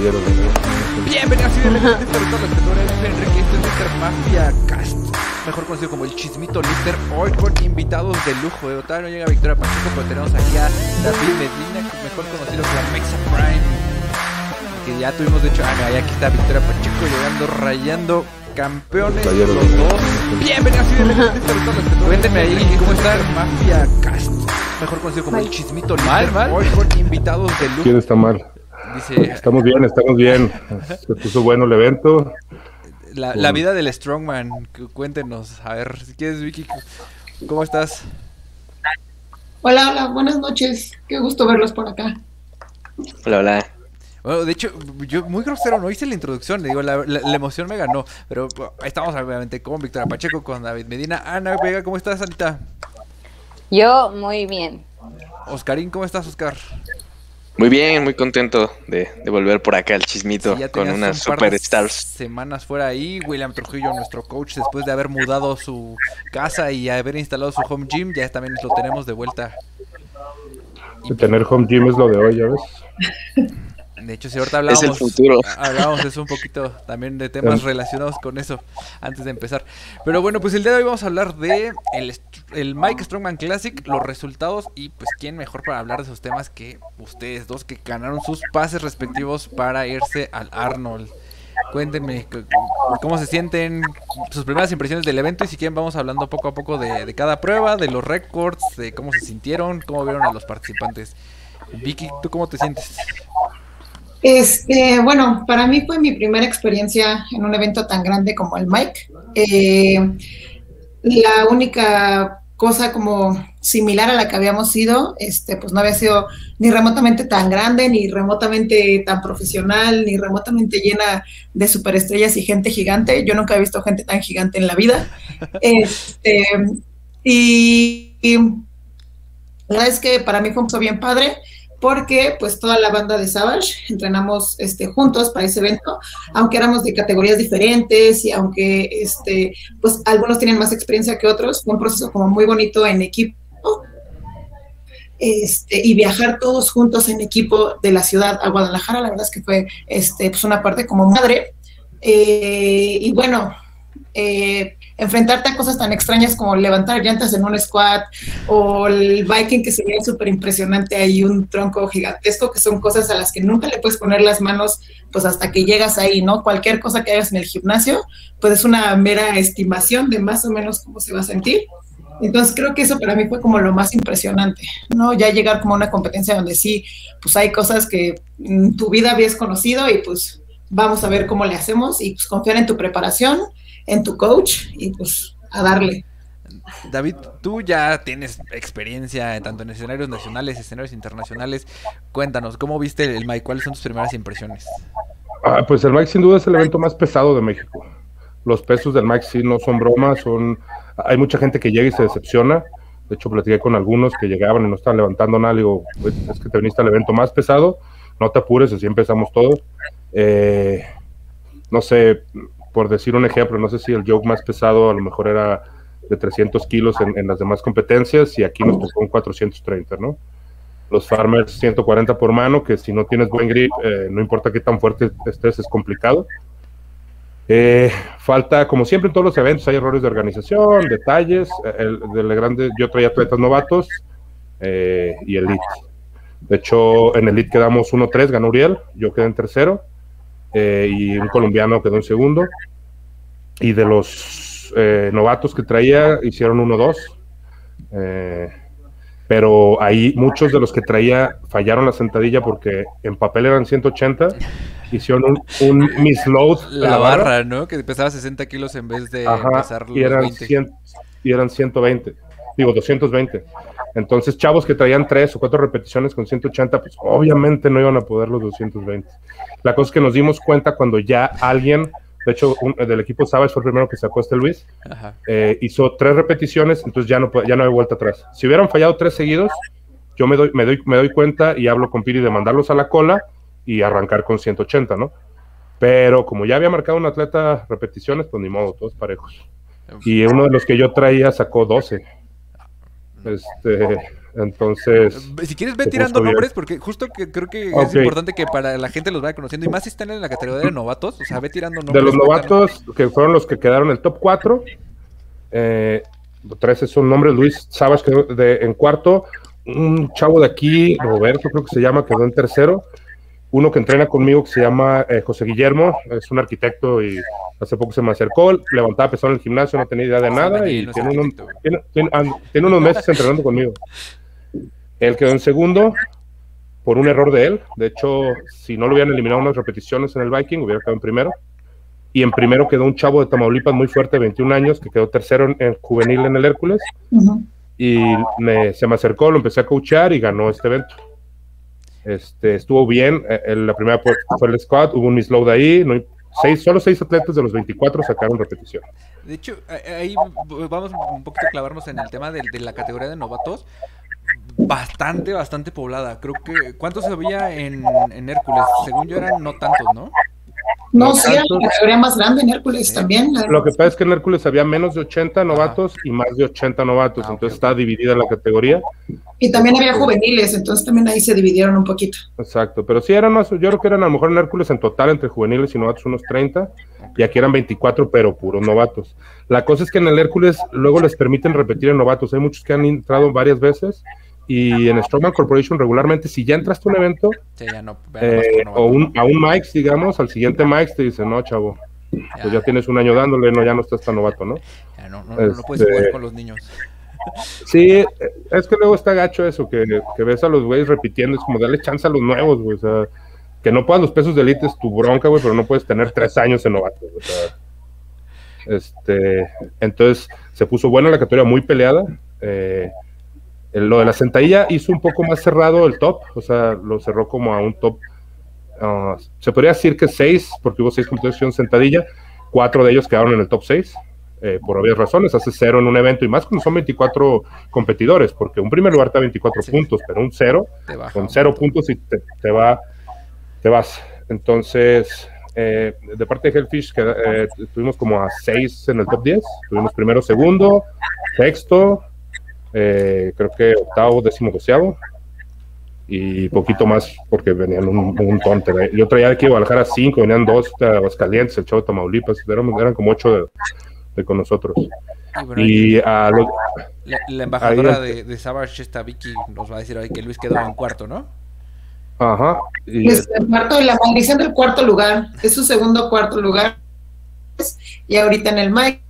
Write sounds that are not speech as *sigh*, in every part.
Bienvenidos *laughs* y bienvenidos a todos los espectadores. Enrique, este es Mr. Mafia Cast, mejor conocido como el Chismito Lister, hoy con invitados de lujo. Eh. Todavía no llega Victoria Pacheco, pero tenemos aquí a David Medina, mejor conocido como Mexa Prime. Que ya tuvimos, de hecho, ah, no, aquí está Victoria Pacheco llegando, rayando campeones los dos. Bienvenidos *laughs* y bienvenidos a todos los espectadores. Cuéntenme ahí cómo está Mafia Cast, mejor conocido como el Chismito Lister, hoy con invitados de lujo. ¿Quién está mal? Dice, Estamos bien, estamos bien. Se puso bueno el evento. La, la vida del Strongman, cu- cuéntenos. A ver, si quieres, Vicky, ¿cómo estás? Hola, hola, buenas noches. Qué gusto verlos por acá. Hola, hola. Bueno, de hecho, yo muy grosero, no hice la introducción, le digo, la, la- la emoción me ganó. Pero bueno, ahí estamos, obviamente, con Victoria Pacheco, con David Medina. Ana Vega, ¿cómo estás, Anita? Yo muy bien. Oscarín, ¿cómo estás, Oscar? Muy bien, muy contento de, de volver por acá al chismito Sí, ya con unas un superstars. semanas fuera ahí. William Trujillo, nuestro coach, después de haber mudado su casa y haber instalado su home gym, ya también lo tenemos de vuelta. Y, Tener home gym es lo de hoy, ¿ya ves? *laughs* De hecho, si ahorita hablábamos, Es el futuro. hablábamos eso un poquito también de temas relacionados con eso antes de empezar. Pero bueno, pues el día de hoy vamos a hablar de el, el Mike Strongman Classic, los resultados y pues quién mejor para hablar de esos temas que ustedes dos que ganaron sus pases respectivos para irse al Arnold. Cuéntenme cómo se sienten, sus primeras impresiones del evento y si quieren vamos hablando poco a poco de, de cada prueba, de los récords, de cómo se sintieron, cómo vieron a los participantes. Vicky, ¿tú cómo te sientes? Este, bueno, para mí fue mi primera experiencia en un evento tan grande como el Mike. Eh, la única cosa como similar a la que habíamos sido, este, pues no había sido ni remotamente tan grande, ni remotamente tan profesional, ni remotamente llena de superestrellas y gente gigante. Yo nunca he visto gente tan gigante en la vida. *laughs* Este, y, y la verdad es que para mí fue un poco bien padre porque pues toda la banda de Savage entrenamos este, juntos para ese evento, aunque éramos de categorías diferentes y aunque este, pues algunos tienen más experiencia que otros, fue un proceso como muy bonito en equipo. Este, y viajar todos juntos en equipo de la ciudad a Guadalajara, la verdad es que fue este, pues una parte como madre. Eh, y bueno, eh, enfrentarte a cosas tan extrañas como levantar llantas en un squat o el biking que sería súper impresionante ahí un tronco gigantesco que son cosas a las que nunca le puedes poner las manos pues hasta que llegas ahí, ¿no? Cualquier cosa que hagas en el gimnasio pues es una mera estimación de más o menos cómo se va a sentir. Entonces creo que eso para mí fue como lo más impresionante, ¿no? Ya llegar como a una competencia donde sí, pues hay cosas que en tu vida habías conocido y pues vamos a ver cómo le hacemos y pues confiar en tu preparación, en tu coach y pues a darle. David, tú ya tienes experiencia en- tanto en escenarios nacionales, escenarios internacionales. Cuéntanos, ¿cómo viste el Mike? ¿Cuáles son tus primeras impresiones? Ah, pues el Mike sin duda es el evento más pesado de México. Los pesos del Mike sí no son bromas, son... Hay mucha gente que llega y se decepciona. De hecho, platiqué con algunos que llegaban y no estaban levantando nada. Le digo, "Pues, es que te viniste al evento más pesado, no te apures, así empezamos todos. Eh, no sé, por decir un ejemplo, no sé si el joke más pesado a lo mejor era de 300 kilos en, en las demás competencias y aquí nos tocó un 430, ¿no? Los farmers 140 por mano, que si no tienes buen grip, eh, no importa qué tan fuerte estés, es complicado. Eh, falta, como siempre en todos los eventos, hay errores de organización, detalles. eh, El, grande, yo traía atletas novatos eh, y elite. De hecho, en elite quedamos 1-3, ganó Uriel, yo quedé en tercero eh, y un colombiano quedó en segundo. Y de los eh, novatos que traía, hicieron 1-2. Eh, pero ahí muchos de los que traía fallaron la sentadilla porque en papel eran 180, hicieron un, un misload La barra, ¿no? Que pesaba 60 kilos en vez de Ajá, pesar los y eran, 20. 100 y eran 120, digo 220. Entonces, chavos que traían tres o cuatro repeticiones con 180, pues obviamente no iban a poder los 220. La cosa es que nos dimos cuenta cuando ya alguien, de hecho, un- del equipo Sabes fue el primero que sacó este Luis, eh, hizo tres repeticiones, entonces ya no, ya no hay vuelta atrás. Si hubieran fallado tres seguidos, yo me doy, me doy, me doy cuenta y hablo con Piri de mandarlos a la cola y arrancar con 180, ¿no? Pero como ya había marcado un atleta repeticiones, pues ni modo, todos parejos. Y uno de los que yo traía sacó 12. Este, Entonces. Si quieres, ve se tirando nombres, porque justo que creo que es importante que para la gente los vaya conociendo. Y más si están en la categoría de novatos. O sea, ve tirando nombres. De los novatos, que fueron los que quedaron en el top 4, eh, tres son nombres, Luis Sabas quedó de- en cuarto, un chavo de aquí, Roberto creo que se llama, quedó en tercero, uno que entrena conmigo que se llama eh, José Guillermo, es un arquitecto y hace poco se me acercó, levantaba pesado en el gimnasio, no tenía idea de Ah, nada y tiene, unos- tiene- tiene- ah, tiene unos meses entrenando conmigo. Él quedó en segundo por un error de él. De hecho, si no lo hubieran eliminado unas repeticiones en el Viking, hubiera quedado en primero. Y en primero quedó un chavo de Tamaulipas muy fuerte, 21 años, que quedó tercero en, en juvenil en el Hércules. Ujú. Y me- se me acercó, lo empecé a coachar y ganó este evento. Este, estuvo bien. eh, la primera fue el squad, hubo un misload ahí. No, seis, solo seis atletas de los 24 sacaron repetición. De hecho, ahí vamos un poquito a clavarnos en el tema de, de la categoría de novatos. Bastante, bastante poblada. Creo que. ¿Cuántos había en, en Hércules? Según yo eran no tantos, ¿no? No, sí, la categoría más grande en Hércules Sí. también. Lo que pasa es que en Hércules había menos de 80 novatos y más de 80 novatos. Ah, entonces está dividida la categoría. Y también había juveniles, entonces también ahí se dividieron un poquito. Exacto, pero sí eran más, yo creo que eran a lo mejor en Hércules en total entre juveniles y novatos unos 30, y aquí eran 24, pero puros novatos. La cosa es que en el Hércules luego les permiten repetir en novatos, hay muchos que han entrado varias veces, y en Strongman Corporation regularmente, si ya entraste a un evento, Sí, ya no. vean nomás eh, o un, a un Mike, digamos, al siguiente Mike te dice, no, chavo, pues ya tienes un año dándole, no, ya no estás tan novato, ¿no? Ya no, no, no puedes este- jugar con los niños. Sí, eh, es que luego está gacho eso, que, que ves a los güeyes repitiendo, es como darle chance a los nuevos, güey, o sea, que no puedas los pesos de elite es tu bronca, güey, pero no puedes tener tres años en novato, güey, o sea, este, entonces se puso buena la categoría, muy peleada, eh, lo de la sentadilla hizo un poco más cerrado el top, o sea, lo cerró como a un top, ah, se podría decir que seis, porque hubo seis competiciones sentadilla, cuatro de ellos quedaron en el top seis, eh, por obvias razones, hace cero en un evento y más cuando son 24 competidores, porque un primer lugar da 24 Sí. puntos, pero un cero, con cero puntos y te, te va, te vas. Entonces, eh, de parte de Hellfish, que, eh, estuvimos como a seis en el top 10, tuvimos primero, segundo, sexto, eh, creo que octavo, décimo, doceavo. Y poquito más porque venían un, un montón. Yo traía aquí a Guadalajara cinco, venían dos de Aguascalientes, el Chavo de Tamaulipas, eran, eran como ocho de, de con nosotros. Y bueno, Y a los, la, la embajadora ahí- de, de Savage, esta Vicky, nos va a decir hoy que Luis quedó en cuarto, ¿no? ajá, y Es el cuarto, la maldición del cuarto lugar, es su segundo cuarto lugar. Y ahorita en el Mike,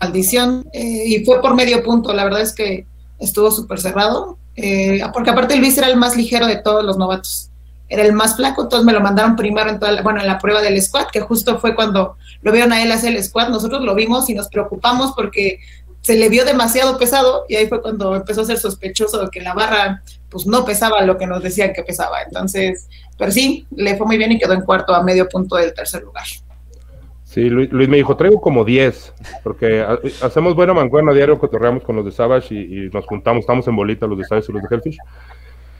maldición, eh, y fue por medio punto, la verdad es que estuvo súper cerrado, eh, porque aparte Luis era el más ligero de todos los novatos, era el más flaco, entonces me lo mandaron primero en toda la, bueno, en la prueba del squad, que justo fue cuando lo vieron a él hacer el squad, nosotros lo vimos y nos preocupamos porque se le vio demasiado pesado y ahí fue cuando empezó a ser sospechoso de que la barra pues no pesaba lo que nos decían que pesaba, entonces, pero sí, le fue muy bien y quedó en cuarto a medio punto del tercer lugar. Sí, Luis, me dijo, traigo como 10, porque ha- hacemos buena mancuerna diario, cotorreamos con los de Savage y, nos juntamos, estamos en bolita los de Savage y los de Hellfish.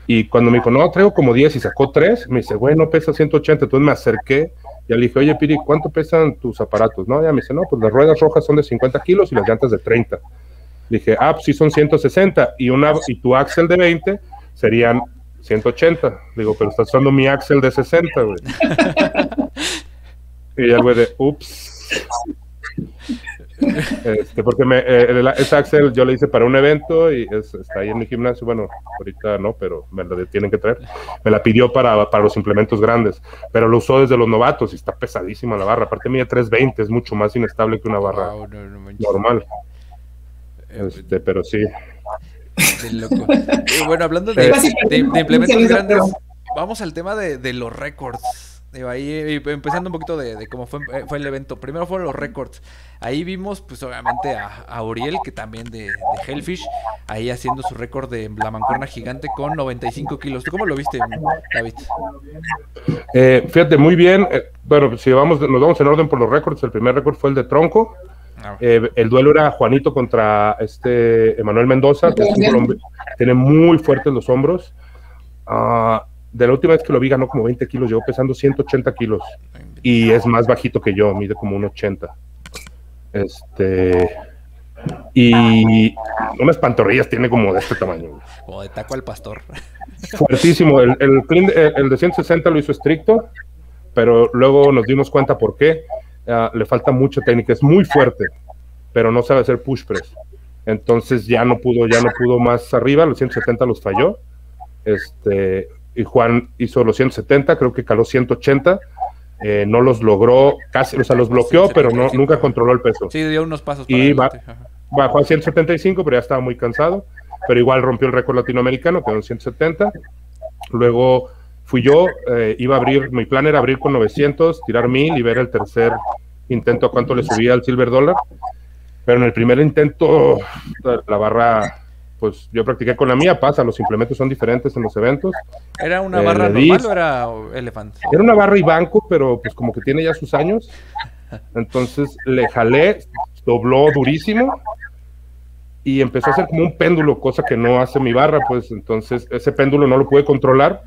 Y cuando me dijo, no, traigo como 10 y sacó 3, me dice, bueno, pesa 180, entonces me acerqué y le dije, oye, Piri, ¿cuánto pesan tus aparatos? No, ya me dice, no, pues las ruedas rojas son de 50 kilos y las llantas de 30. Le dije, ah, pues sí son 160 y, una, y tu axel de 20 serían 180. Digo, pero estás usando mi axel de 60, güey. *laughs* Y el güey de, ups. Este, porque me, eh, el- ese Axel yo le hice para un evento y es- está ahí en mi gimnasio. Bueno, ahorita no, pero me lo tienen que traer. Me la pidió para, para los implementos grandes, pero lo usó desde los novatos y está pesadísima la barra. Aparte, mide 320, es mucho más inestable que una barra Wow, no, no manches. normal. Eh, Este, pero sí, de loco. Eh, bueno, hablando de, de- de implementos grandes, vamos al tema de, de los récords. Digo, ahí empezando un poquito de, de cómo fue, eh, fue el evento. Primero fueron los récords. Ahí vimos, pues obviamente, a, a Uriel, que también de, de Hellfish, ahí haciendo su récord de la mancuerna gigante con 95 kilos. ¿Tú cómo lo viste, David? Eh, fíjate, muy bien. eh, bueno, si vamos, nos vamos en orden por los récords, el primer récord fue el de Tronco. Ah, Eh, el duelo era Juanito contra este Emanuel Mendoza, que es un colombi- tiene muy fuertes los hombros. Ah, de la última vez que lo vi ganó como 20 kilos, llegó pesando 180 kilos y es más bajito que yo, mide como un 80. Este, y unas pantorrillas tiene como de este tamaño. Como de taco al pastor. Fuertísimo. El, el, el, de 160 lo hizo estricto, pero luego nos dimos cuenta por qué. Uh, le falta mucha técnica, es muy fuerte, pero no sabe hacer push press. Entonces ya no pudo, ya no pudo más arriba, los 170 los falló. Este, y Juan hizo los 170, creo que caló 180. Eh, no los logró casi, o sea, los bloqueó, pero no, nunca controló el peso. Sí, dio unos pasos. y bajó a 175, pero ya estaba muy cansado. Pero igual rompió el récord latinoamericano, quedó en 170. Luego fui yo, eh, iba a abrir, mi plan era abrir con 900, tirar 1000 y ver el tercer intento a cuánto le subía al Silver Dollar. Pero en el primer intento, la barra pues yo practiqué con la mía, pasa, los implementos son diferentes en los eventos. ¿Era una eh, barra normal o era elefante? Era una barra y banco, pero pues como que tiene ya sus años. Entonces le jalé, dobló durísimo y empezó a hacer como un péndulo, cosa que no hace mi barra, pues entonces ese péndulo no lo pude controlar.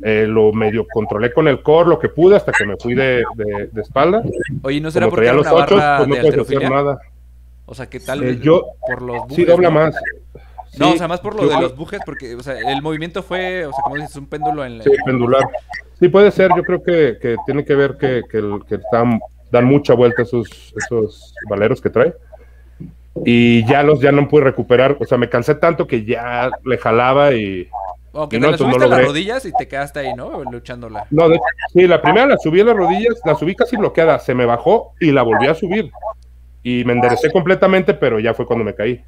Eh, lo medio controlé con el core, lo que pude, hasta que me fui de, de, espalda. Oye, ¿no será porque era una barra pues, no puedes hacer nada. O sea, ¿qué tal? Eh, yo, por los sí, dobla más no, o sea, más por lo de los bujes, porque o sea, el movimiento fue, o sea, como dices, un péndulo en la... Sí, pendular. Sí, puede ser, yo creo que, que tiene que ver que, que, que dan, dan, mucha vuelta esos, esos valeros que trae. Y ya los ya no pude recuperar, o sea, me cansé tanto que ya le jalaba y... Ok, y no, te subiste las rodillas y te quedaste ahí, ¿no? Luchándola. No, de, sí, la primera la subí a las rodillas, la subí casi bloqueada, se me bajó y la volví a subir. Y me enderecé completamente, pero ya fue cuando me caí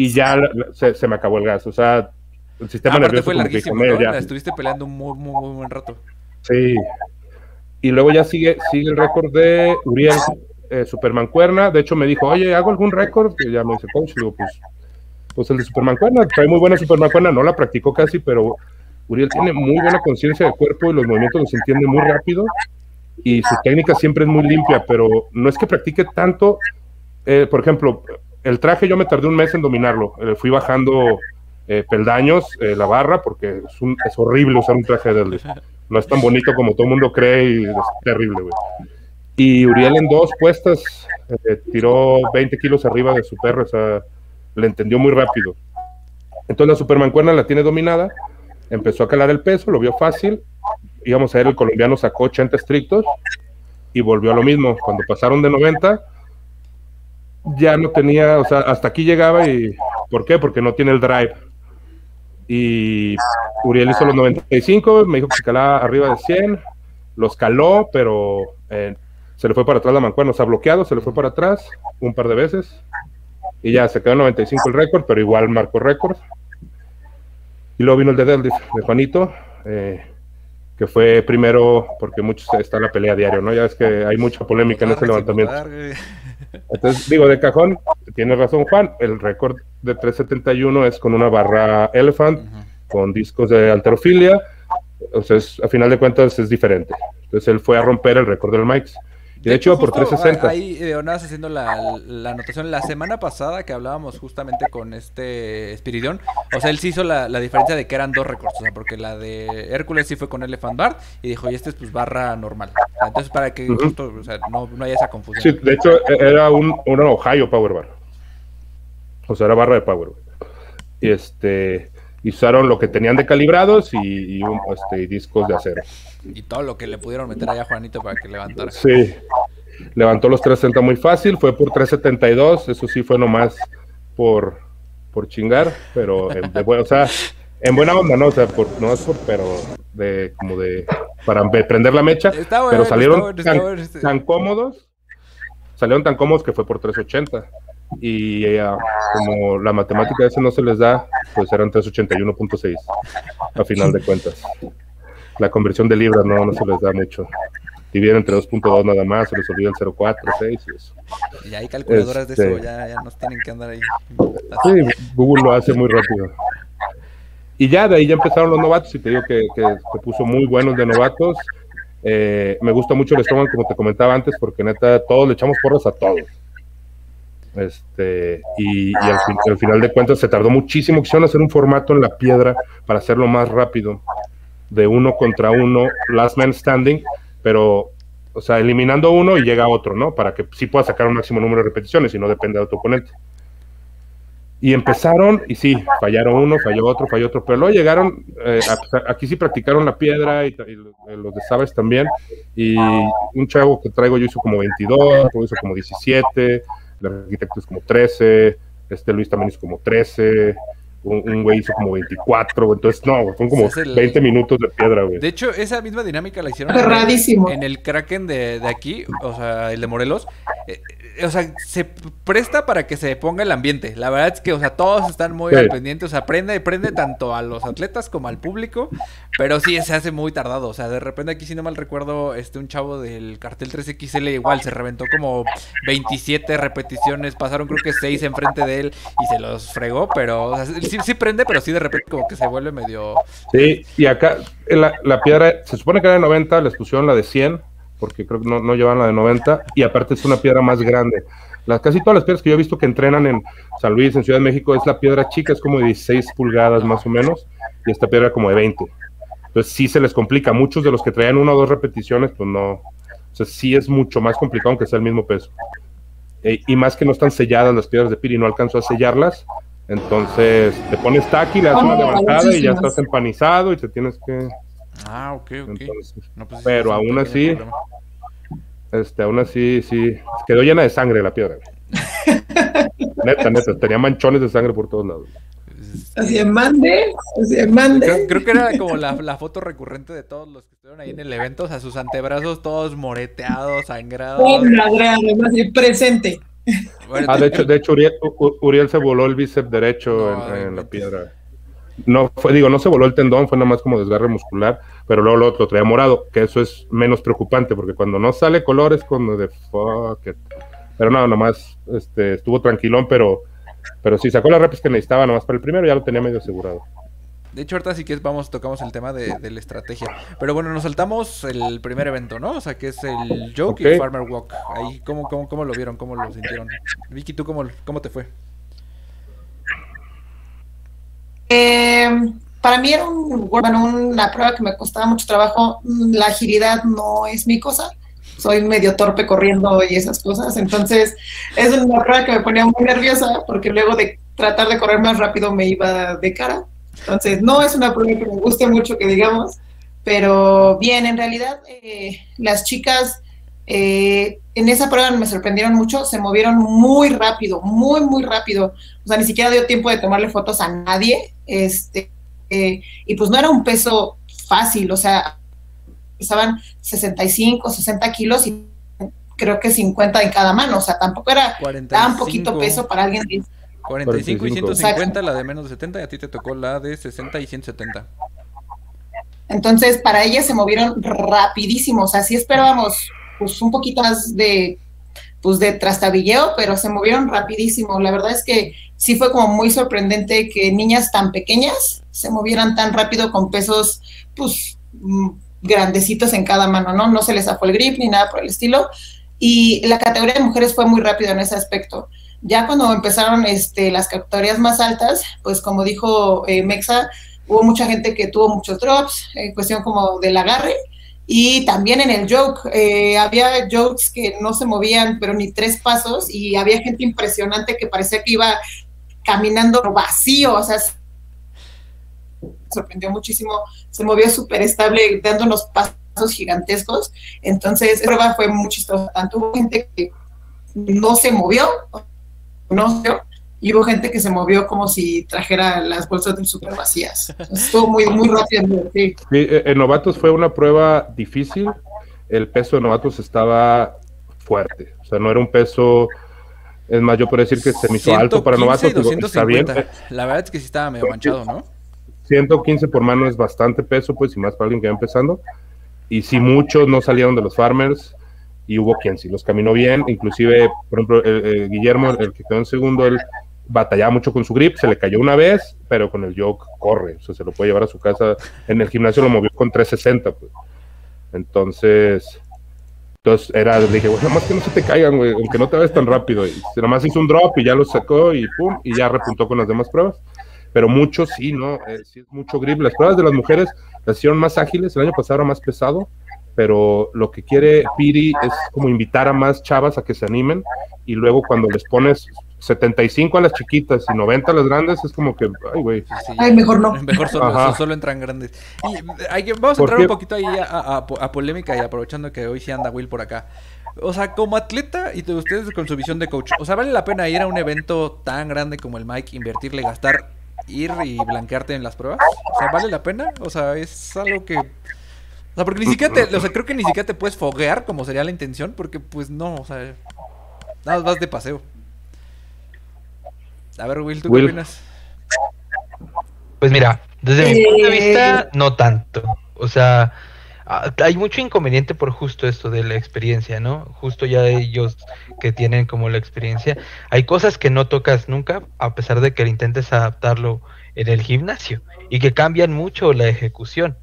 y ya se, me acabó el gas. O sea, el sistema nervioso fue ¿no? estuviste peleando un muy, muy, muy, buen rato. Sí. Y luego ya sigue, sigue el récord de Uriel eh, Superman Cuerna. De hecho, me dijo, oye, ¿hago algún récord? Y ya me dice, coach, digo, pues, pues el de Superman Cuerna. Trae muy buena Superman Cuerna. No la practicó casi, pero Uriel tiene muy buena conciencia de cuerpo y los movimientos los entiende muy rápido. Y su técnica siempre es muy limpia, pero no es que practique tanto. Eh, por ejemplo, el traje yo me tardé un mes en dominarlo. Eh, fui bajando eh, peldaños, eh, la barra, porque es, horrible usar un traje de deadlift. No es tan bonito como todo el mundo cree y es terrible, güey. Y Uriel en dos puestas tiró 20 kilos arriba de su perro, o sea, le entendió muy rápido. Entonces la Superman cuerna la tiene dominada, empezó a calar el peso, lo vio fácil, íbamos a ver, el colombiano sacó 80 estrictos y volvió a lo mismo. Cuando pasaron de 90, ya no tenía, o sea, hasta aquí llegaba y ¿por qué? Porque no tiene el drive. Y Uriel hizo los 95, me dijo que se calaba arriba de 100, los caló, pero eh, se le fue para atrás la mancuerna, o sea, bloqueado, se le fue para atrás un par de veces y ya se quedó en 95 el récord, pero igual marcó récord. Y luego vino el de deadlift de Juanito, eh, que fue primero, porque muchos está en la pelea diario, ¿no? Ya es que hay mucha polémica en ese levantamiento. Entonces, digo, de cajón, tiene razón Juan, el récord de 371 es con una barra Elephant, con discos de alterofilia, entonces, a final de cuentas es diferente. Entonces, él fue a romper el récord del Mike. De, hecho, por 360. Ahí, Leonadas haciendo la, la, anotación. La semana pasada que hablábamos justamente con este Espiridión, o sea, él sí hizo la, la, diferencia de que eran dos récords. O sea, porque la de Hércules sí fue con Elephant Bar y dijo, y este es pues barra normal. Entonces, para que justo, o sea, no, no, haya esa confusión. Sí, de hecho, e, era un, un Ohio Power Bar. O sea, era barra de Power. Y este usaron lo que tenían de calibrados y, un, este, discos de acero. Y todo lo que le pudieron meter allá a Juanito para que levantara. Sí, levantó los 360 muy fácil, fue por 372, eso sí fue nomás por, por chingar, pero en, de, o sea, en buena onda, ¿no? O sea, por, no es por, pero de como de, para prender la mecha, pero salieron este. tan cómodos, salieron tan cómodos que fue por 380 y eh, como la matemática ese no se les da, pues eran 381.6 a final de cuentas. La conversión de libras no, no se les da mucho. Dividen entre 2.2 nada más, se les olvida el 0.4, 6 y eso. Y hay calculadoras de eso, este, ya, ya nos tienen que andar ahí. Sí, Google lo hace muy rápido. Y ya de ahí ya empezaron los novatos, y te digo que, que se puso muy buenos de novatos. Eh, me gusta mucho el Strongman, como te comentaba antes, porque neta, todos le echamos porras a todos. Este, y, al, final de cuentas se tardó muchísimo. Quisieron hacer un formato en la piedra para hacerlo más rápido, de uno contra uno, last man standing, pero, o sea, eliminando uno y llega otro, ¿no? Para que sí pueda sacar un máximo número de repeticiones y no depende de tu oponente. Y empezaron, y sí, fallaron uno, falló otro, falló otro, pero luego llegaron, eh, aquí sí practicaron la piedra y, los de Sabes también, y un chavo que traigo yo hizo como 22, otro hizo como 17, el arquitecto es como 13, este Luis también hizo como 13, un, un güey hizo como 24, entonces no, son como el- 20 minutos de piedra, güey. De hecho, esa misma dinámica la hicieron en en el Kraken de, de aquí, o sea, el de Morelos. Eh, o sea, se presta para que se ponga el ambiente. La verdad es que, o sea, todos están muy Sí. al pendiente. O sea, prende, prende tanto a los atletas como al público. Pero sí, se hace muy tardado. O sea, de repente aquí, si no mal recuerdo, este un chavo del cartel 3XL igual se reventó como 27 repeticiones. Pasaron creo que 6 enfrente de él y se los fregó. Pero, o sea, sí, sí prende, pero sí de repente como que se vuelve medio... Sí, y acá la, la piedra, se supone que era de 90, les pusieron la de 100, porque creo que no, no llevan la de 90, y aparte es una piedra más grande. Las, casi todas las piedras que yo he visto que entrenan en San Luis, en Ciudad de México, es la piedra chica, es como de 16 pulgadas más o menos, y esta piedra como de 20. Entonces sí se les complica. Muchos de los que traían una o dos repeticiones, pues no. O sea, sí es mucho más complicado aunque sea el mismo peso. Eh, y más que no están selladas las piedras de Piri, no alcanzó a sellarlas. Entonces te pones taqui, le das una Oh, levantada y ya estás empanizado y te tienes que. Ah, ok, ok. Entonces, No, pues, pero es aún así- este, aún así, sí, quedó llena de sangre la piedra. *laughs* neta, neta, tenía manchones de sangre por todos lados. Así de mande, así Creo, mande. creo que era como la, la foto recurrente de todos los que estuvieron ahí en el evento, o sea, sus antebrazos todos moreteados, sangrados. Madreado, así presente. Bueno, Ah, de hecho, de hecho Uriel, se voló el bíceps derecho No, en, en la piedra. No fue, digo, no se voló el tendón, fue nada más como desgarre muscular, pero luego lo, lo traía morado, que eso es menos preocupante, porque cuando no sale color es cuando de fuck it. Pero no, nomás este, estuvo tranquilón, pero, pero sí sacó las reps que necesitaba nomás para el primero, ya lo tenía medio asegurado. De hecho, ahorita sí que vamos, tocamos el tema de, de la estrategia. Pero bueno, nos saltamos el primer evento, ¿no? O sea, que es el Joke y el. Farmer Walk. Ahí, ¿cómo, cómo, cómo lo vieron? ¿Cómo lo sintieron? Vicky, ¿tú cómo, cómo te fue? Eh, para mí era un, una prueba que me costaba mucho trabajo. Mm, La agilidad no es mi cosa. Soy medio torpe corriendo y esas cosas. Entonces, es una prueba que me ponía muy nerviosa porque luego de tratar de correr más rápido me iba de cara. Entonces, no es una prueba que me guste mucho, que digamos. Pero bien, en realidad, eh, las chicas eh, en esa prueba me sorprendieron mucho. Se movieron muy rápido, muy, muy rápido. O sea, ni siquiera dio tiempo de tomarle fotos a nadie. Este, eh, y pues no era un peso fácil, o sea, pesaban 65, 60 kilos y creo que 50 en cada mano, o sea, tampoco era 45, tan poquito peso para alguien de 45 y 45. 150, la de menos de 70, y a ti te tocó la de 60 y 170. Entonces, para ellas se movieron rapidísimo, o sea, sí esperábamos pues un poquito más de pues de trastabilleo, pero se movieron rapidísimo. La verdad es que sí fue como muy sorprendente que niñas tan pequeñas se movieran tan rápido con pesos pues mm, grandecitos en cada mano, ¿no? No se les zafó el grip ni nada por el estilo. Y la categoría de mujeres fue muy rápido en ese aspecto. Ya cuando empezaron este, las categorías más altas, pues como dijo eh, Mexa, hubo mucha gente que tuvo muchos drops, en cuestión como del agarre, y también en el joke, eh, había jokes que no se movían, pero ni tres pasos, y había gente impresionante que parecía que iba caminando vacío, o sea, sorprendió muchísimo, se movió súper estable, dando unos pasos gigantescos, entonces, la prueba fue muy chistosa, tanto hubo gente que no se movió, no se y hubo gente que se movió como si trajera las bolsas del súper vacías. Estuvo muy, muy rápido. Sí. Sí, eh, en novatos fue una prueba difícil. El peso de novatos estaba fuerte. O sea, no era un peso. Es más, yo puedo decir que se me hizo alto para 115 novatos. y digo, está bien. 250. La verdad es que sí estaba medio manchado, ¿no? 115 por mano es bastante peso, pues, y más para alguien que va empezando. Y sí, muchos no salieron de los farmers. Y hubo quien sí los caminó bien. Inclusive, por ejemplo, el, el Guillermo, el que quedó en segundo, él batallaba mucho con su grip, se le cayó una vez, pero con el yoke corre, o sea, se lo puede llevar a su casa. En el gimnasio lo movió con 360, pues. Entonces, entonces era, le dije, bueno, más que no se te caigan, güey, aunque no te vayas tan rápido. Y nada más hizo un drop y ya lo sacó y pum, y ya repuntó con las demás pruebas. Pero muchos sí, ¿no? Eh, sí es mucho grip. Las pruebas de las mujeres las hicieron más ágiles, el año pasado era más pesado, pero lo que quiere Piri es como invitar a más chavas a que se animen y luego cuando les pones 75 a las chiquitas y 90 a las grandes, es como que, ay, güey. Ay, mejor no. Mejor solo, entran grandes. Y hay que- vamos a ¿Por entrar qué? un poquito ahí a, a- a polémica y aprovechando que hoy sí anda Will por acá. O sea, como atleta y de ustedes con su visión de coach, o sea, ¿vale la pena ir a un evento tan grande como el Mike, invertirle, gastar, ir y blanquearte en las pruebas? O sea, ¿vale la pena? O sea, es algo que... O sea, porque ni siquiera te, o sea, creo que ni siquiera te puedes foguear como sería la intención, porque pues no, o sea, nada más vas de paseo. A ver, Will, ¿tú Will. qué opinas? Pues mira, desde mi Eh, punto de vista, no tanto. O sea, hay mucho inconveniente por justo esto de la experiencia, ¿no? Justo ya ellos que tienen como la experiencia. Hay cosas que no tocas nunca, a pesar de que intentes adaptarlo en el gimnasio y que cambian mucho la ejecución.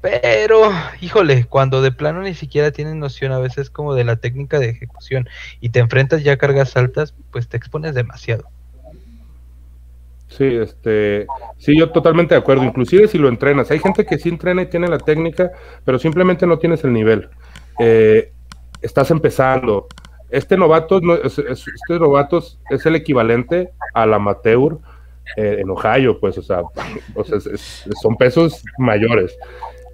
Pero, híjole, cuando de plano ni siquiera tienes noción a veces como de la técnica de ejecución y te enfrentas ya a cargas altas, pues te expones demasiado. Sí, este, sí, yo totalmente de acuerdo. Inclusive si lo entrenas, hay gente que sí entrena y tiene la técnica, pero simplemente no tienes el nivel. Eh, estás empezando. Este novato, no, es, es- este novato es el equivalente al amateur eh, en Ohio, pues, o sea, son pesos mayores.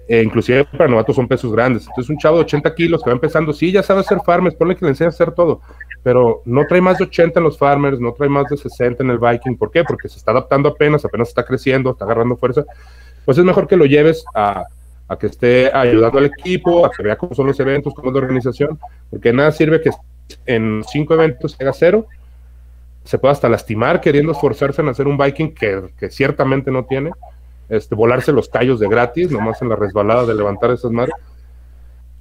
Eh, inclusive para novatos son pesos grandes. Entonces, un chavo de 80 kilos que va empezando, sí, ya sabe hacer farmers, ponle que le enseñe a hacer todo, pero no trae más de 80 en los farmers, no trae más de 60 en el Viking. ¿Por qué? Porque se está adaptando apenas, apenas está creciendo, está agarrando fuerza. Pues es mejor que lo lleves a, a que esté ayudando al equipo, a que vea cómo son los eventos, cómo es la organización, porque nada sirve que en cinco eventos haga cero, se pueda hasta lastimar queriendo esforzarse en hacer un Viking que, que ciertamente no tiene, este, volarse los callos de gratis, nomás en la resbalada de levantar esas madres,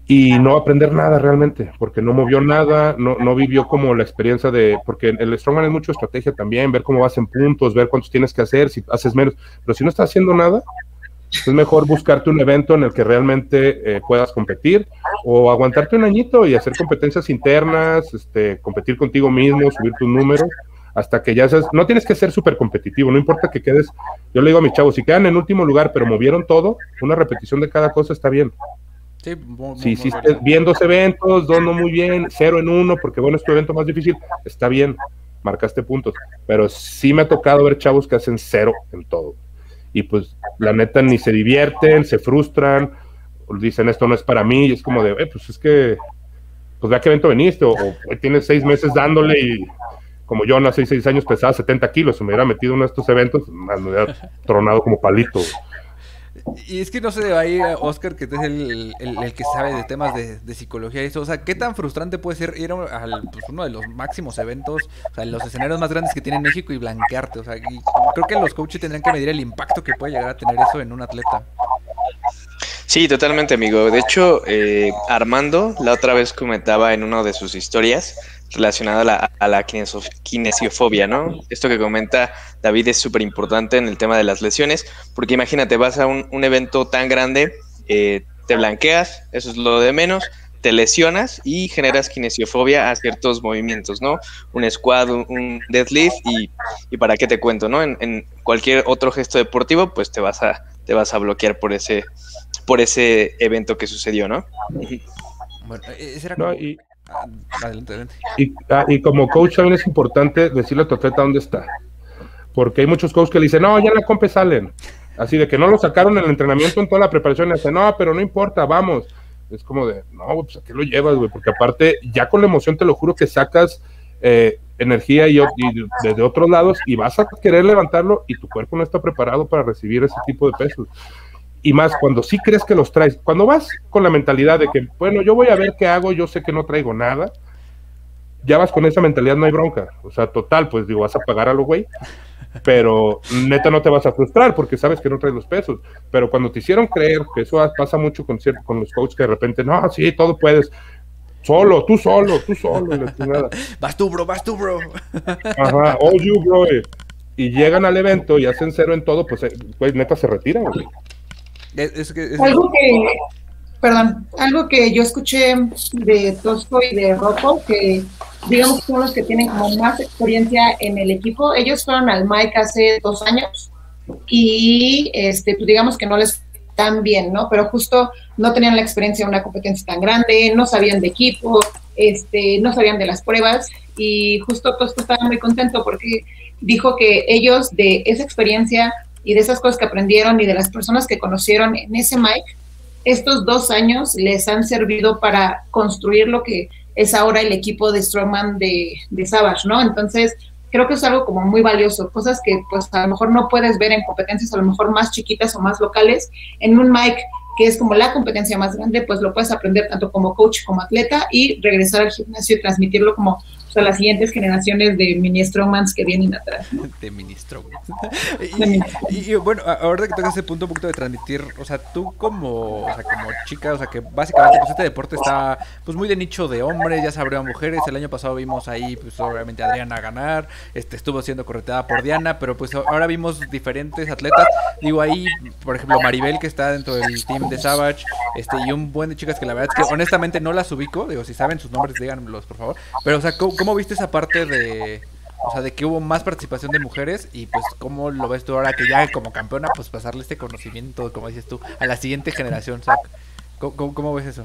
y no aprender nada realmente, porque no movió nada, no, no vivió como la experiencia de, porque el Strongman es mucho estrategia también, ver cómo vas en puntos, ver cuántos tienes que hacer, si haces menos, pero si no estás haciendo nada, es mejor buscarte un evento en el que realmente eh, puedas competir o aguantarte un añito y hacer competencias internas, este, competir contigo mismo, subir tus números, hasta que ya seas, no tienes que ser súper competitivo, no importa que quedes, yo le digo a mis chavos, si quedan en último lugar pero movieron todo, una repetición de cada cosa está bien. Sí, Si hiciste bien dos eventos, dos no muy bien, cero en uno, porque bueno, es tu evento más difícil, está bien, marcaste puntos. Pero sí me ha tocado ver chavos que hacen cero en todo. Y pues la neta ni se divierten, se frustran, dicen esto no es para mí, y es como de, "Eh, pues es que, pues vea qué evento veniste, o, o, "Güey, tienes seis meses dándole y como yo hace seis años pesaba 70 kilos, si me hubiera metido en uno de estos eventos, me hubiera tronado como palito. Y es que no sé, ahí eh, Oscar, que es el, el- el que sabe de temas de, de psicología y eso, o sea, ¿qué tan frustrante puede ser ir a al, pues, uno de los máximos eventos, o sea, los escenarios más grandes que tiene México y blanquearte? O sea, y creo que los coaches tendrían que medir el impacto que puede llegar a tener eso en un atleta. Sí, totalmente, amigo. De hecho, eh, Armando la otra vez comentaba en una de sus historias relacionada a la, a la kinesiofobia, ¿no? Esto que comenta David es súper importante en el tema de las lesiones, porque imagínate, vas a un, un evento tan grande, eh, te blanqueas, eso es lo de menos, te lesionas y generas kinesiofobia a ciertos movimientos, ¿no? Un squat, un, deadlift y, y para qué te cuento, ¿no? En, en cualquier otro gesto deportivo, pues te vas a, te vas a bloquear por ese, por ese evento que sucedió, ¿no? Bueno, e- ese era No, como- y, Y, ah, y como coach también es importante decirle a tu atleta dónde está. Porque hay muchos coaches que le dicen, no, ya la compe salen. Así de que no lo sacaron en el entrenamiento en toda la preparación. Y dicen, no, pero no importa, vamos. Es como de, no, pues a qué lo llevas, güey. Porque aparte, ya con la emoción, te lo juro que sacas eh, energía y, y desde otros lados y vas a querer levantarlo y tu cuerpo no está preparado para recibir ese tipo de pesos. Y más cuando sí crees que los traes. Cuando vas con la mentalidad de que, bueno, yo voy a ver qué hago, yo sé que no traigo nada ya vas con esa mentalidad, no hay bronca. O sea, total, pues digo, vas a pagar a lo güey, pero neta no te vas a frustrar porque sabes que no traes los pesos. Pero cuando te hicieron creer, que eso pasa mucho con, con los coaches que de repente, no, sí, todo puedes. Solo, tú solo, tú solo, chingada. *laughs* Vas tú, bro, vas tú, bro. *laughs* Ajá, all you, bro. Y llegan al evento y hacen cero en todo, pues, eh, güey, neta se retiran, güey. Algo que, perdón, algo que yo escuché de Tosco y de Rocco, que digamos que son los que tienen como más experiencia en el equipo. Ellos fueron al Mike hace dos años y este, pues digamos que no les tan bien, ¿no? Pero justo no tenían la experiencia de una competencia tan grande, no sabían de equipo, este, no sabían de las pruebas y justo Tosco estaba muy contento porque dijo que ellos de esa experiencia y de esas cosas que aprendieron y de las personas que conocieron en ese Mike, estos dos años les han servido para construir lo que es ahora el equipo de Strongman de, de Savage, ¿no? Entonces, creo que es algo como muy valioso, cosas que pues a lo mejor no puedes ver en competencias a lo mejor más chiquitas o más locales, en un mic que es como la competencia más grande, pues lo puedes aprender tanto como coach como atleta y regresar al gimnasio y transmitirlo como a las siguientes generaciones de mini strongmans que vienen atrás. De mini strongmans. *laughs* y, bueno, ahora que tocas ese punto, un poquito de transmitir, o sea, tú como, o sea, como chica, o sea, que básicamente pues este deporte está pues muy de nicho de hombres, ya se abrió a mujeres, el año pasado vimos ahí pues obviamente a Adriana ganar, este estuvo siendo correteada por Diana, pero pues ahora vimos diferentes atletas, digo ahí, por ejemplo, Maribel que está dentro del team de Savage, este y un buen de chicas que la verdad es que honestamente no las ubico, digo, si saben sus nombres díganmelos por favor, pero o sea, ¿cómo, ¿Cómo viste esa parte de, o sea, de que hubo más participación de mujeres y pues cómo lo ves tú ahora que ya como campeona, pues pasarle este conocimiento, como dices tú, a la siguiente generación? ¿cómo, ves eso?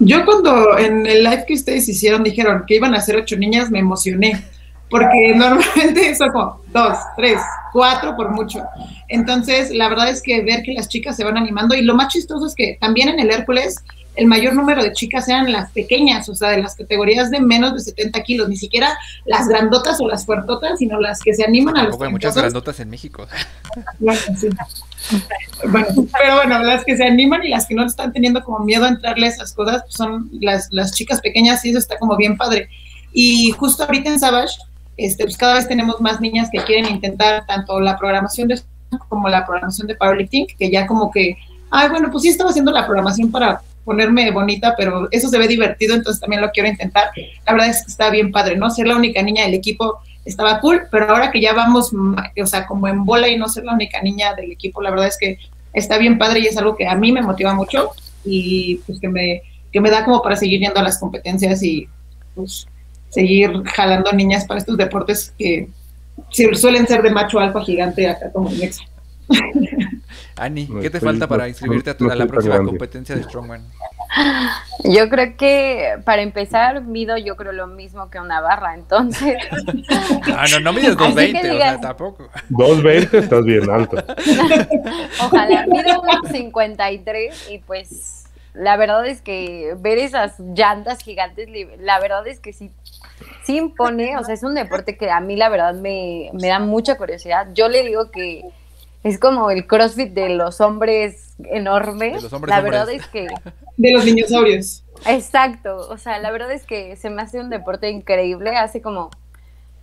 Yo cuando en el live que ustedes hicieron dijeron que iban a ser ocho niñas, me emocioné, porque normalmente *laughs* son como dos, tres, cuatro por mucho. Entonces, la verdad es que ver que las chicas se van animando y lo más chistoso es que también en el Hércules el mayor número de chicas eran las pequeñas, o sea, de las categorías de menos de 70 kilos, ni siquiera las grandotas o las fuertotas, sino las que se animan a los hay muchas grandotas en México. *laughs* Bueno, sí. bueno, pero bueno, las que se animan y las que no están teniendo como miedo a entrarle a esas cosas pues son las, las chicas pequeñas y eso está como bien padre. Y justo ahorita en Savage, este, pues cada vez tenemos más niñas que quieren intentar tanto la programación de como la programación de powerlifting, que ya como que, ay, bueno, pues sí estaba haciendo la programación para ponerme bonita, pero eso se ve divertido, entonces también lo quiero intentar. La verdad es que está bien padre, ¿no? Ser la única niña del equipo estaba cool, pero ahora que ya vamos, o sea, como en bola y no ser la única niña del equipo, la verdad es que está bien padre y es algo que a mí me motiva mucho y pues que me, que me da como para seguir yendo a las competencias y pues seguir jalando niñas para estos deportes que suelen ser de macho alfa gigante acá como en Mexa. Ani, ¿qué te falta para inscribirte a, la próxima competencia de Strongman? Yo creo que para empezar mido yo creo lo mismo que una barra, entonces. *laughs* Ah, no, no mides 220, o sea, tampoco. 220 estás bien alto. *laughs* Ojalá, mido un 53 y pues la verdad es que ver esas llantas gigantes, la verdad es que sí, sí impone, o sea, es un deporte que a mí la verdad me, me da mucha curiosidad. Yo le digo que es como el CrossFit de los hombres enormes. la verdad es que... De los dinosaurios. Exacto, o sea, la verdad es que se me hace un deporte increíble. Hace como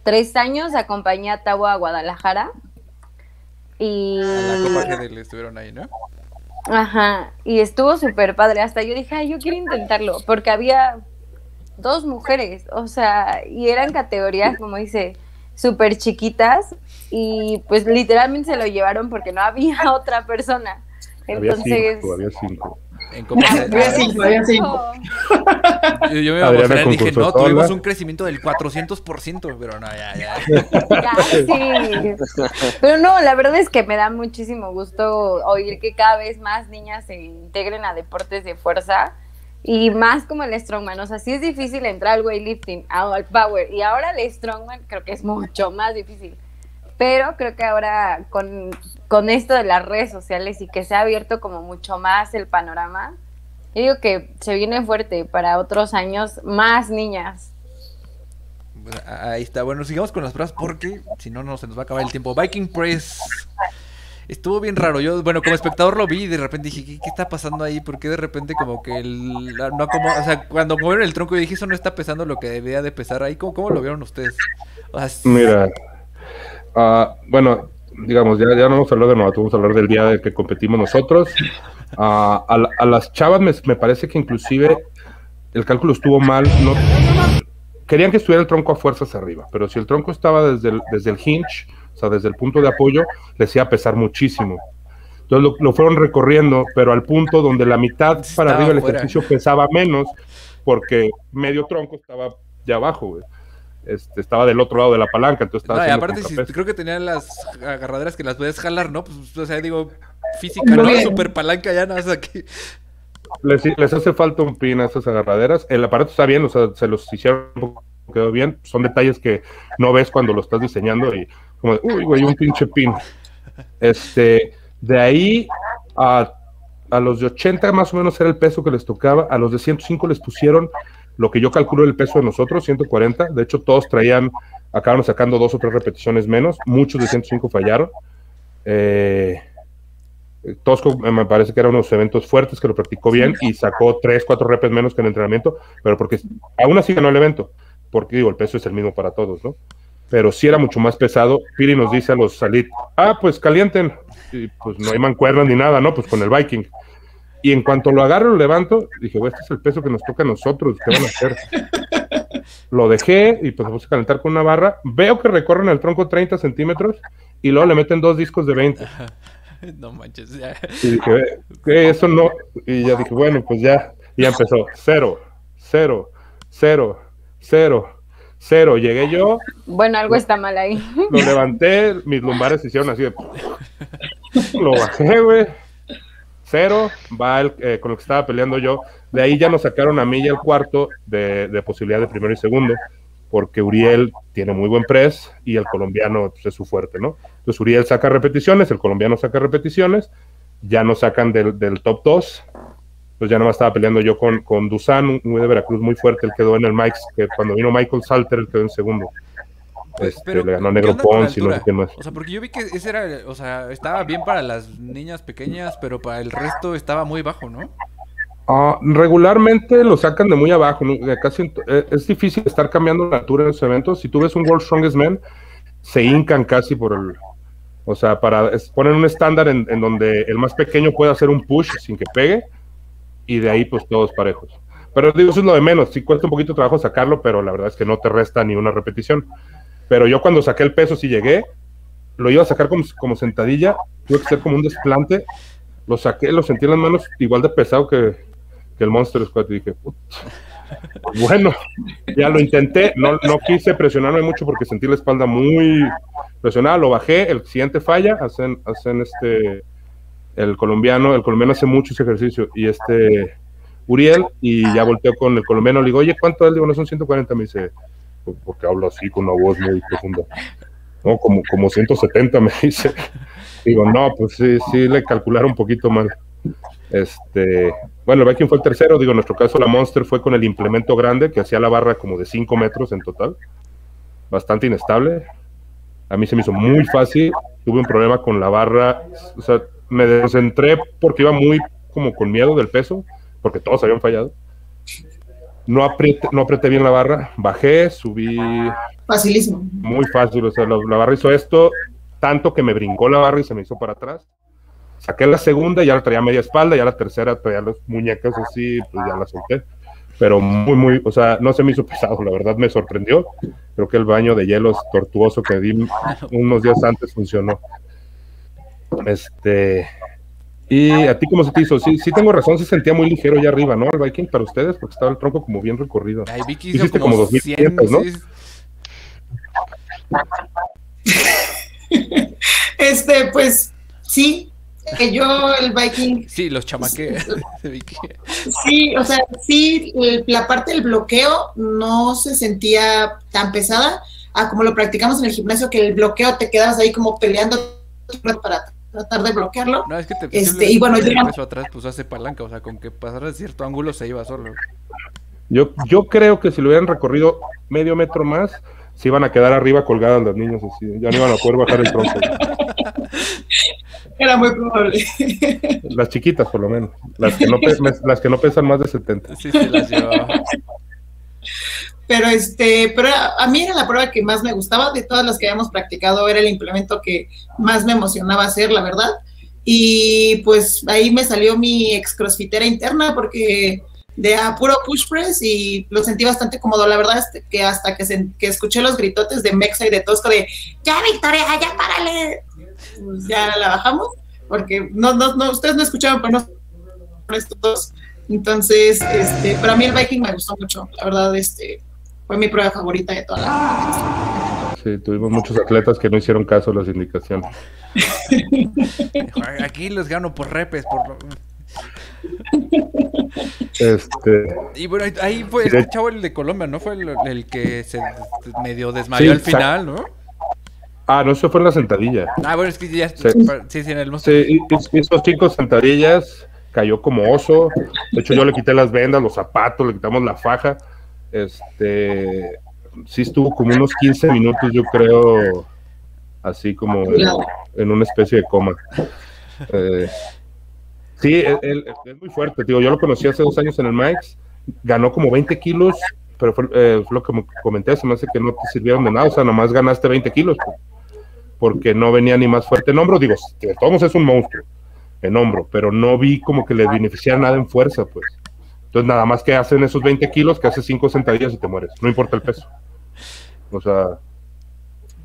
tres años acompañé a Tavo a Guadalajara. Y... A la Copa GDL estuvieron ahí, ¿no? Ajá, y estuvo súper padre. Hasta yo dije, ay, yo quiero intentarlo, porque había dos mujeres, o sea, y eran categorías, como dice, súper chiquitas y pues literalmente se lo llevaron porque no había *laughs* otra persona. Entonces... Había cinco, había cinco. había cinco, Yo, me emocioné y dije, no, tuvimos un crecimiento del 400%, pero no, ya, ya. Casi. Pero no, la verdad es que me da muchísimo gusto oír que cada vez más niñas se integren a deportes de fuerza y más como el strongman, o sea, sí es difícil entrar al weightlifting, al power, y ahora el strongman creo que es mucho más difícil. Pero creo que ahora con, con esto de las redes sociales y que se ha abierto como mucho más el panorama, yo digo que se viene fuerte para otros años más niñas. Ahí está. Bueno, sigamos con las pruebas porque si no, no se nos va a acabar el tiempo. Viking Press estuvo bien raro. Yo, bueno, como espectador lo vi y de repente dije, ¿qué, está pasando ahí? Porque de repente como que el, no como, o sea, cuando movieron el tronco y dije, eso no está pesando lo que debía de pesar ahí. ¿Cómo, cómo lo vieron ustedes? Mira, uh, bueno, digamos, ya, ya no vamos a hablar de nuevo, vamos a hablar del día de que competimos nosotros. Uh, *laughs* a, a, las chavas me, me, parece que inclusive el cálculo estuvo mal. No, querían que estuviera el tronco a fuerzas arriba, pero si el tronco estaba desde el, desde el hinge sea, desde el punto de apoyo les iba a pesar muchísimo. Entonces lo, fueron recorriendo, pero al punto donde la mitad para arriba del ejercicio pesaba menos, porque medio tronco estaba ya abajo, Este, estaba del otro lado de la palanca, entonces estaba no, y aparte creo que tenían las agarraderas que las puedes jalar, ¿no? Pues, o sea, digo, física, ¿no? Super palanca ya, no, o sea, que... les, les hace falta un pin a esas agarraderas. El aparato está bien, o sea, se los hicieron, quedó bien. Son detalles que no ves cuando lo estás diseñando y como, de, uy, güey, un pinche pin. Este, de ahí a, a los de 80 más o menos era el peso que les tocaba, a los de 105 les pusieron lo que yo calculo el peso de nosotros, 140. De hecho, todos traían, acabaron sacando dos o tres repeticiones menos. Muchos de 105 fallaron. Eh, Tosco me parece que eran unos eventos fuertes que lo practicó bien y sacó tres, cuatro repes menos que en entrenamiento, pero porque aún así ganó el evento, porque digo, el peso es el mismo para todos, ¿no? Pero sí era mucho más pesado. Piri nos dice a los salit, ah, pues calienten, y pues no hay mancuernas ni nada, ¿no? Pues con el Viking. Y en cuanto lo agarro, lo levanto, dije, güey, este es el peso que nos toca a nosotros, ¿qué van a hacer? *laughs* lo dejé y pues me puse a calentar con una barra. Veo que recorren el tronco 30 centímetros y luego le meten dos discos de 20. *laughs* No manches, ya. Y dije, ¿qué? Eso no. Y ya dije, bueno, pues ya. Y ya empezó. Cero, cero, cero, cero, cero. Llegué yo, Bueno, algo está mal ahí. lo levanté, mis lumbares se hicieron así de. Lo bajé, güey. Cero, va el, eh, con lo que estaba peleando yo. De ahí ya nos sacaron a mí y al cuarto de, de posibilidad de primero y segundo, porque Uriel tiene muy buen press y el colombiano pues, es su fuerte, ¿no? Entonces Uriel saca repeticiones, el colombiano saca repeticiones, ya nos sacan del, del top 2. Pues ya nomás estaba peleando yo con, con Dusan, un de Veracruz muy fuerte, él quedó en el Mike's, que cuando vino Michael Salter, él quedó en segundo. Este, Pero, le ganó ¿qué Negro Pons y no sé quién más. O sea, porque yo vi que ese era, o sea, estaba bien para las niñas pequeñas, pero para el resto estaba muy bajo, ¿no? Ah, regularmente lo sacan de muy abajo, ¿no? De casi eh, es difícil estar cambiando la altura en esos eventos. Si tú ves un World Strongest Man, se hincan casi por el, o sea, para es- ponen un estándar en, en donde el más pequeño puede hacer un push sin que pegue y de ahí pues todos parejos. Pero digo, eso es lo de menos, sí cuesta un poquito de trabajo sacarlo, pero la verdad es que no te resta ni una repetición. Pero yo cuando saqué el peso, sí llegué, lo iba a sacar como, como sentadilla, tuve que hacer como un desplante, lo saqué, lo sentí en las manos igual de pesado que, que el Monster Squad y dije, "Put". bueno, ya lo intenté, no, no quise presionarme mucho porque sentí la espalda muy presionada, lo bajé, el siguiente falla, hacen, hacen este, el colombiano, el colombiano hace mucho ese ejercicio y este, Uriel, y ya volteó con el colombiano, le digo, oye, ¿cuánto? Digo, no son 140, me dice, "Pues, porque hablo así con una voz muy profunda. No, como, como 170 me *laughs* dice. Digo, no, pues sí, sí le calcularon un poquito mal. Este, bueno, el Viking fue el tercero, digo, en nuestro caso la Monster fue con el implemento grande que hacía la barra como de 5 metros en total, bastante inestable. A mí se me hizo muy fácil, tuve un problema con la barra, o sea, me descentré porque iba muy como con miedo del peso, porque todos habían fallado. No apreté, no apreté bien la barra, bajé, subí Facilísimo. muy fácil, o sea, la, la barra hizo esto, tanto que me brincó la barra y se me hizo para atrás. Saqué la segunda, ya la traía media espalda, ya la tercera traía las muñecas así, pues ya la solté. Pero muy, muy, o sea, no se me hizo pesado, la verdad me sorprendió. Creo que el baño de hielos tortuoso que di unos días antes funcionó. Este. ¿Y a ti cómo se te hizo? Sí, sí tengo razón, se sentía muy ligero allá arriba, ¿no? El Viking para ustedes, porque estaba el tronco como bien recorrido. Ay, Vicky hizo Hiciste como, como 100, 2500, ¿no? sí. *laughs* Este, pues sí, que yo el Viking, Sí, los chamaque *laughs* de Vicky. sí, o sea, sí, la parte del bloqueo no se sentía tan pesada a como lo practicamos en el gimnasio, que el bloqueo te quedas ahí como peleando para tratar de bloquearlo. No, es que te Este, y bueno, el yo- peso atrás, pues hace palanca, o sea, con que pasara cierto ángulo se iba solo. Yo, yo creo que si lo hubieran recorrido medio metro más, se iban a quedar arriba colgadas las niñas así, ya no iban a poder bajar el tronco. *laughs* Era muy probable. Las chiquitas, por lo menos. Las que no, pe- las que no pesan más de 70. Sí, se las llevaba. Pero este, pero a mí era la prueba que más me gustaba de todas las que habíamos practicado, era el implemento que más me emocionaba hacer, la verdad. Y pues ahí me salió mi ex crossfitera interna porque de a puro push press y lo sentí bastante cómodo, la verdad es que hasta que, se- que escuché los gritotes de Mexa y de Tosco de ya Victoria, ya párale, pues ya la bajamos, porque no, no, no, ustedes no escuchaban, pero no estos dos. Entonces, este, para mí el Viking me gustó mucho, la verdad, este, fue mi prueba favorita de toda la Sí, tuvimos muchos atletas que no hicieron caso a las indicaciones. *laughs* Aquí los gano por repes, por... Este, Y bueno, ahí- fue este chavo el de Colombia, ¿no? Fue el, el que se medio desmayó Sí, al final, ¿no? ah, no, eso fue en la sentadilla. Ah, bueno, es que ya. Sí. Sí, sí, en el monstruo. Sí, hizo cinco sentadillas, cayó como oso. De hecho, yo le quité las vendas, los zapatos, le quitamos la faja. Este, sí estuvo como unos 15 minutos, yo creo, así como en, en una especie de coma. Eh, sí, él, él- es muy fuerte, digo, yo lo conocí hace dos años en el Mike's, ganó como 20 kilos, pero fue, eh, fue lo que me comenté, se me hace que no te sirvieron de nada, o sea, nomás ganaste 20 kilos, porque no venía ni más fuerte en hombro, digo, de todos es un monstruo en hombro, pero no vi como que le beneficiara nada en fuerza, pues. Entonces, nada más que hacen esos 20 kilos, que haces 5 sentadillas y te mueres, no importa el peso. O sea,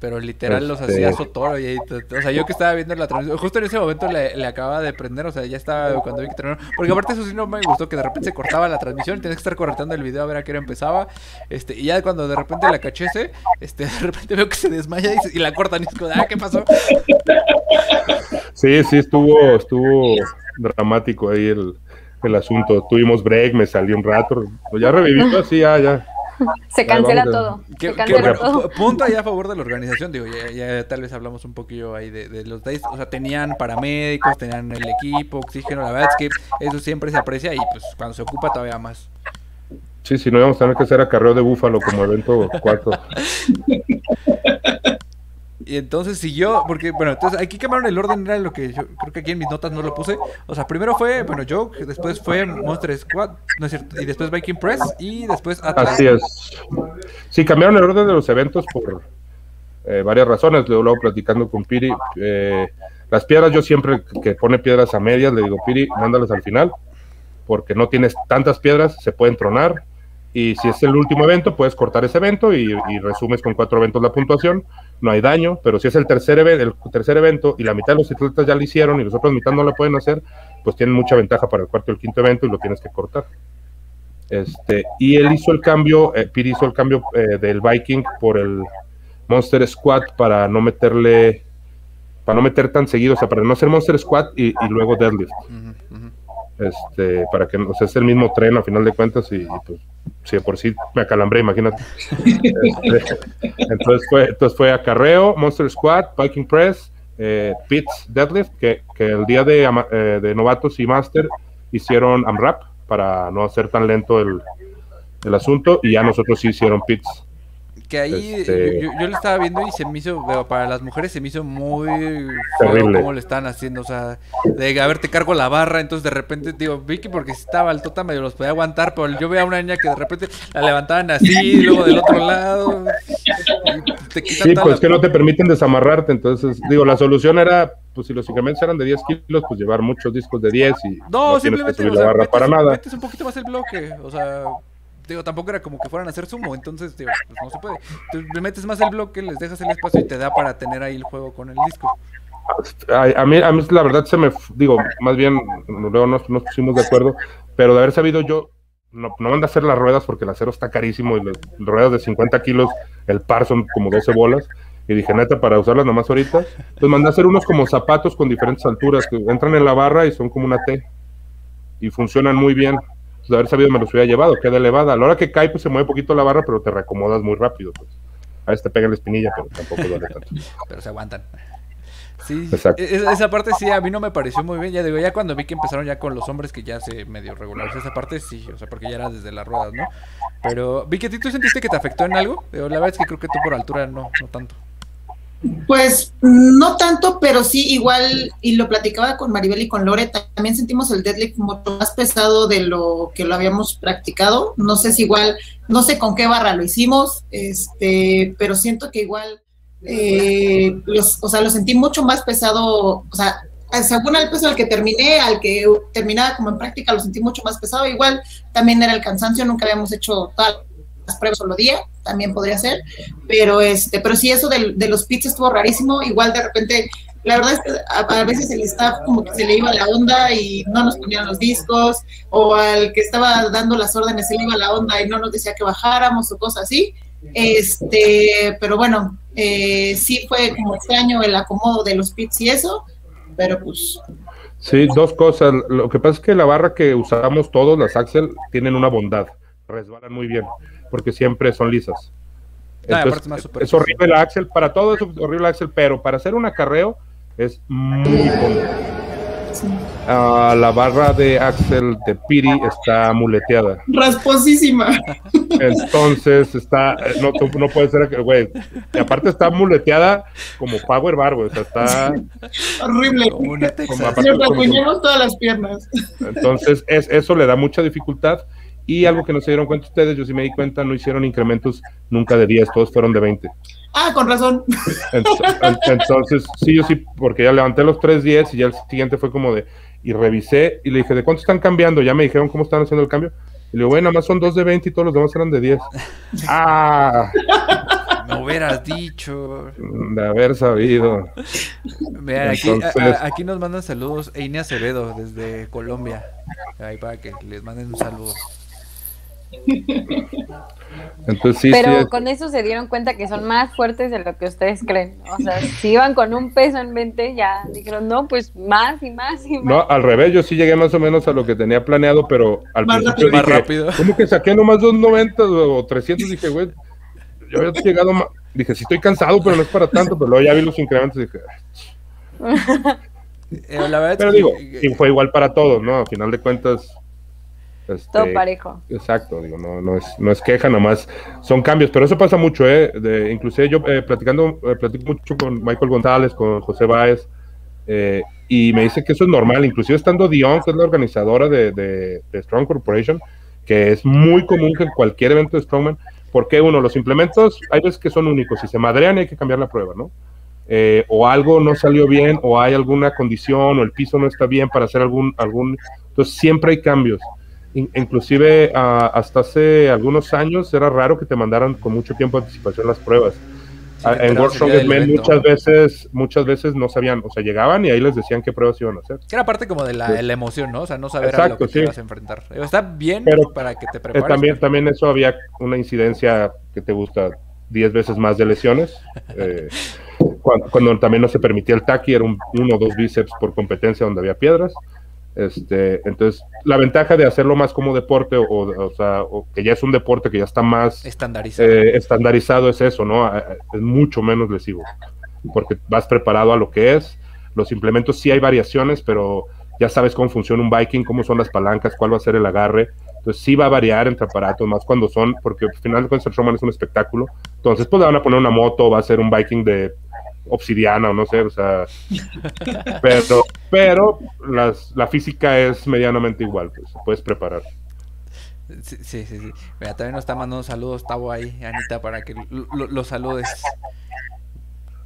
Pero literal los Este- hacía Sotoro. Y, o sea, yo que estaba viendo la transmisión, justo en ese momento le, le acababa de prender, o sea, ya estaba cuando vi que terminó. Porque aparte eso sí no me gustó, que de repente se cortaba la transmisión, tenías que estar correteando el video a ver a qué hora empezaba. Este, y ya cuando de repente la cachese, este, de repente veo que se desmaya y, se- y la cortan y es como, ah, ¿qué pasó? sí, sí, estuvo, estuvo dramático ahí el, el asunto. Tuvimos break, me salí un rato, pues ya reviví, pues, sí, ya, ya. Se cancela a- todo. Qué- Se cancela todo. punto ahí a favor de la organización, digo, ya, ya tal vez hablamos un poquillo ahí de, de los days, o sea, tenían paramédicos, tenían el equipo, oxígeno, la verdad es que eso siempre se aprecia y pues cuando se ocupa todavía más. Sí, si no íbamos a tener que hacer acarreo de búfalo como evento cuarto. *laughs* Y entonces siguió, porque bueno, entonces aquí cambiaron el orden, era lo que yo creo que aquí en mis notas no lo puse. O sea, primero fue, bueno, Joke, después fue Monster Squad, no es cierto, y después Viking Press, y después Atlas. Así es. Sí, cambiaron el orden de los eventos por eh, varias razones. Luego, luego platicando con Piri, eh, las piedras yo siempre que pone piedras a medias le digo, Piri, mándalas al final, porque no tienes tantas piedras, se pueden tronar. Y si es el último evento, puedes cortar ese evento y, y resumes con cuatro eventos la puntuación. No hay daño, pero si es el tercer, el tercer evento y la mitad de los atletas ya lo hicieron y los otros mitad no lo pueden hacer, pues tienen mucha ventaja para el cuarto y el quinto evento y lo tienes que cortar. Este, y él hizo el cambio, eh, Piri hizo el cambio eh, del Viking por el Monster Squad para no meterle, para no meter tan seguido, o sea, para no hacer Monster Squad y, luego Deadlift. Ujú. Este, para que, sea, es el mismo tren a final de cuentas y, pues, si de por sí me acalambré, imagínate. Este, entonces fue, entonces fue Monster Squad, Viking Press, eh, Pits Deadlift, que, que el día de, eh, de novatos y master hicieron AMRAP para no hacer tan lento el, el asunto y ya nosotros sí hicieron Pits. Que ahí Este- yo, yo lo estaba viendo y se me hizo, para las mujeres se me hizo muy Terrible. cómo lo están haciendo, o sea, de a ver, te cargo la barra, entonces de repente, digo, Vicky porque si estaba el tota medio los podía aguantar, pero yo veía a una niña que de repente la levantaban así, luego del otro lado, te Sí, pues la- que no te permiten desamarrarte, entonces digo, la solución era, pues si los ciclamentos eran de 10 kilos, pues llevar muchos discos de 10 y No, no, tienes que subir o la sea, barra metes, para nada. metes un poquito más el bloque, o sea, digo, tampoco era como que fueran a hacer sumo, entonces, digo, pues no se puede. Tú le metes más el bloque, les dejas el espacio y te da para tener ahí el juego con el disco. A, mí, a mí la verdad se me, digo, más bien, luego nos, nos pusimos de acuerdo, pero de haber sabido yo, no, no mandé a hacer las ruedas porque el acero está carísimo y las ruedas de 50 kilos, el par son como 12 bolas. Y dije, neta, para usarlas nomás ahorita. Entonces mandé a hacer unos como zapatos con diferentes alturas que entran en la barra y son como una T. Y funcionan muy bien. Pues, de haber sabido me los hubiera llevado, queda elevada. A la hora que cae, pues se mueve poquito la barra, pero te reacomodas muy rápido. Pues. A veces te pega la espinilla, pero tampoco duele tanto. *laughs* pero se aguantan. Sí, Exacto. e- esa, esa parte sí a mí no me pareció muy bien. Ya digo, ya cuando vi que empezaron ya con los hombres que ya se medio regularizó esa parte, sí, o sea, porque ya era desde las ruedas, ¿no? Pero vi que tú sentiste que te afectó en algo. La verdad es que creo que tú por altura no, no tanto. Pues no tanto, pero sí igual, y lo platicaba con Maribel y con Lore, también sentimos el deadlift mucho más pesado de lo que lo habíamos practicado. No sé si igual, no sé con qué barra lo hicimos, este, pero siento que igual, eh, los, o sea, lo sentí mucho más pesado, o sea, según el peso al que terminé, al que terminaba como en práctica, lo sentí mucho más pesado. Igual también era el cansancio, nunca habíamos hecho todas las pruebas solo día, también podría ser, pero este, pero sí eso de, de los pits estuvo rarísimo, igual de repente, la verdad es que a, veces el staff como que se le iba la onda y no nos ponían los discos, o al que estaba dando las órdenes se le iba la onda y no nos decía que bajáramos o cosas así, este, pero bueno, eh, sí fue como extraño el acomodo de los pits y eso, pero pues Sí, dos cosas. Lo que pasa es que la barra que usamos todos, las Axel, tienen una bondad. Resbalan muy bien, porque siempre son lisas. Ah, Entonces, es más super- es horrible la Axel, para todo es horrible la Axel, pero para hacer un acarreo es muy cómodo. Sí. Ah, la barra de Axel de Piri está muleteada. Rasposísima. Entonces está, no, no puede ser que, güey. Y aparte está muleteada como Power Bar, güey. O sea, está. Horrible. Como aparte- todas las piernas. Entonces, es, eso le da mucha dificultad. Y algo que no se dieron cuenta ustedes, yo sí me di cuenta, no hicieron incrementos nunca de 10, todos fueron de 20. Ah, con razón. Ent- en- Entonces, sí, yo sí, porque ya levanté los 3.10 y ya el siguiente fue como de, y revisé y le dije, ¿de cuánto están cambiando? Ya me dijeron cómo están haciendo el cambio. Y le digo, bueno, nada más son dos de 20 y todos los demás eran de 10. *laughs* Ah, Me hubieras dicho. de haber sabido. Vean, aquí, Entonces- a- a- aquí nos mandan saludos Eine Acevedo desde Colombia. Ahí para que les manden un saludo. Entonces, sí, Pero sí. con eso se dieron cuenta que son más fuertes de lo que ustedes creen. O sea, si iban con un peso en mente, ya dijeron, no, pues más y más y más. No, al revés, yo sí llegué más o menos a lo que tenía planeado, pero al Más principio rápido. Más dije, rápido. ¿cómo que saqué nomás 290 o 300? Dije, güey, yo había llegado más. Dije, sí estoy cansado, pero no es para tanto, pero luego ya vi los incrementos y dije, *laughs* Eh, la verdad es pero que- digo, y fue igual para todos, ¿no? A final de cuentas. Este, Todo parejo. Exacto, digo, no, no, es, no es queja, nomás son cambios, pero eso pasa mucho, ¿eh? De, inclusive yo eh, platicando, eh, platico mucho con Michael González, con José Báez, eh, y me dice que eso es normal, inclusive estando Dion, que es la organizadora de, de- de Strong Corporation, que es muy común que en cualquier evento de Strongman, porque uno, los implementos hay veces que son únicos, si se madrean hay que cambiar la prueba, ¿no? Eh, o algo no salió bien, o hay alguna condición, o el piso no está bien para hacer algún, algún, entonces siempre hay cambios. In- inclusive hasta hace algunos años era raro que te mandaran con mucho tiempo de anticipación las pruebas. Sí, te en evento. muchas veces, muchas veces no sabían, o sea, llegaban y ahí les decían qué pruebas iban a hacer. Que era parte como de la, Sí. la emoción, ¿no? O sea, no saber a lo que te sí. ibas a enfrentar. Está bien Pero, para que te Eh, prepares. también, también eso había una incidencia que te gusta 10 veces más de lesiones. *laughs* eh, cuando, cuando también no se permitía el taqui, era un uno o dos bíceps por competencia donde había piedras. Este, entonces, la ventaja de hacerlo más como deporte, o, o sea, o que ya es un deporte que ya está más Estandarizado. eh, estandarizado, es eso, ¿no? Es mucho menos lesivo, porque vas preparado a lo que es. Los implementos sí hay variaciones, pero ya sabes cómo funciona un Viking, cómo son las palancas, cuál va a ser el agarre. Entonces sí va a variar entre aparatos, más cuando son, porque al final de cuentas el Strongman es un espectáculo. Entonces pues le van a poner una moto, va a ser un Viking de obsidiana o no sé, o sea, pero, pero las, la física es medianamente igual, pues puedes preparar. Sí, sí, sí. Mira, también nos está mandando saludos Tavo ahí, Anita, para que lo- lo- los saludes.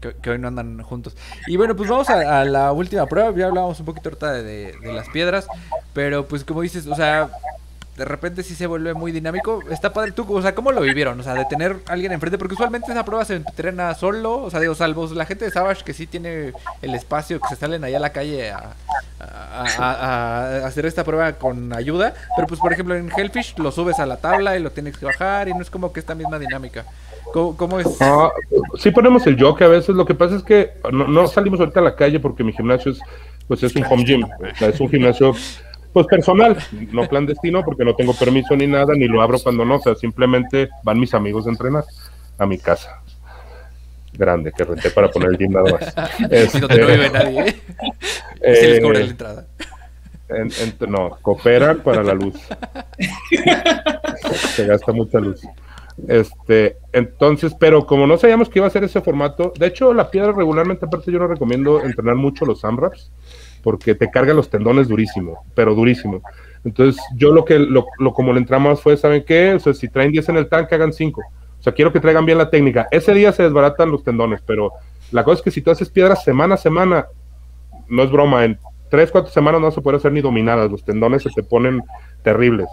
Que, hoy no andan juntos. Y bueno, pues vamos a, la última prueba. Ya hablábamos un poquito ahorita de- de las piedras. Pero pues como dices, o sea, de repente sí se vuelve muy dinámico. Está padre tú, o sea, ¿cómo lo vivieron? O sea, de tener a alguien enfrente. Porque usualmente esa prueba se entrena solo. O sea, digo, salvo la gente de Savage que sí tiene el espacio, que se salen allá a la calle a, hacer esta prueba con ayuda. Pero pues por ejemplo en Hellfish lo subes a la tabla y lo tienes que bajar y no es como que esta misma dinámica. ¿Cómo, cómo es? Ah, sí ponemos el yoke a veces, lo que pasa es que no, no salimos ahorita a la calle porque mi gimnasio es, pues es un home gym, es un gimnasio pues personal, no clandestino porque no tengo permiso ni nada, ni lo abro cuando no, o sea, simplemente van mis amigos a entrenar a mi casa. Grande, que renté para poner el gym nada más. *laughs* Donde no Este, vive nadie. ¿eh? *laughs* Se les cobra eh, la entrada. en- en- no, cooperan para la luz. *laughs* Se gasta mucha luz. Este, entonces, pero como no sabíamos que iba a ser ese formato, de hecho, la piedra regularmente, aparte, yo no recomiendo entrenar mucho los AMRAPs, porque te carga los tendones durísimo, pero durísimo. Entonces, yo lo que, lo, lo como le entramos fue, ¿saben qué? O sea, si traen 10 en el tanque, hagan 5. O sea, quiero que traigan bien la técnica. Ese día se desbaratan los tendones, pero la cosa es que si tú haces piedras semana a semana, no es broma, en 3, 4 semanas no se puede hacer ni dominadas, los tendones se te ponen terribles.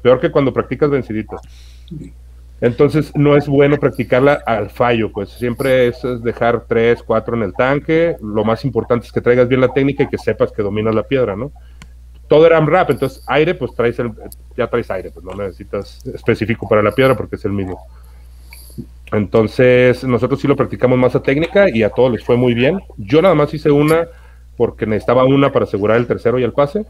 Peor que cuando practicas venciditas. Entonces no es bueno practicarla al fallo, pues siempre es, dejar 3, 4 en el tanque. Lo más importante es que traigas bien la técnica y que sepas que dominas la piedra, ¿no? Todo era rap, entonces aire, pues traes el, ya traes aire, pues no necesitas específico para la piedra porque es el mismo. Entonces nosotros sí lo practicamos más a técnica y a todos les fue muy bien. Yo nada más hice una porque necesitaba una para asegurar el tercero y el pase.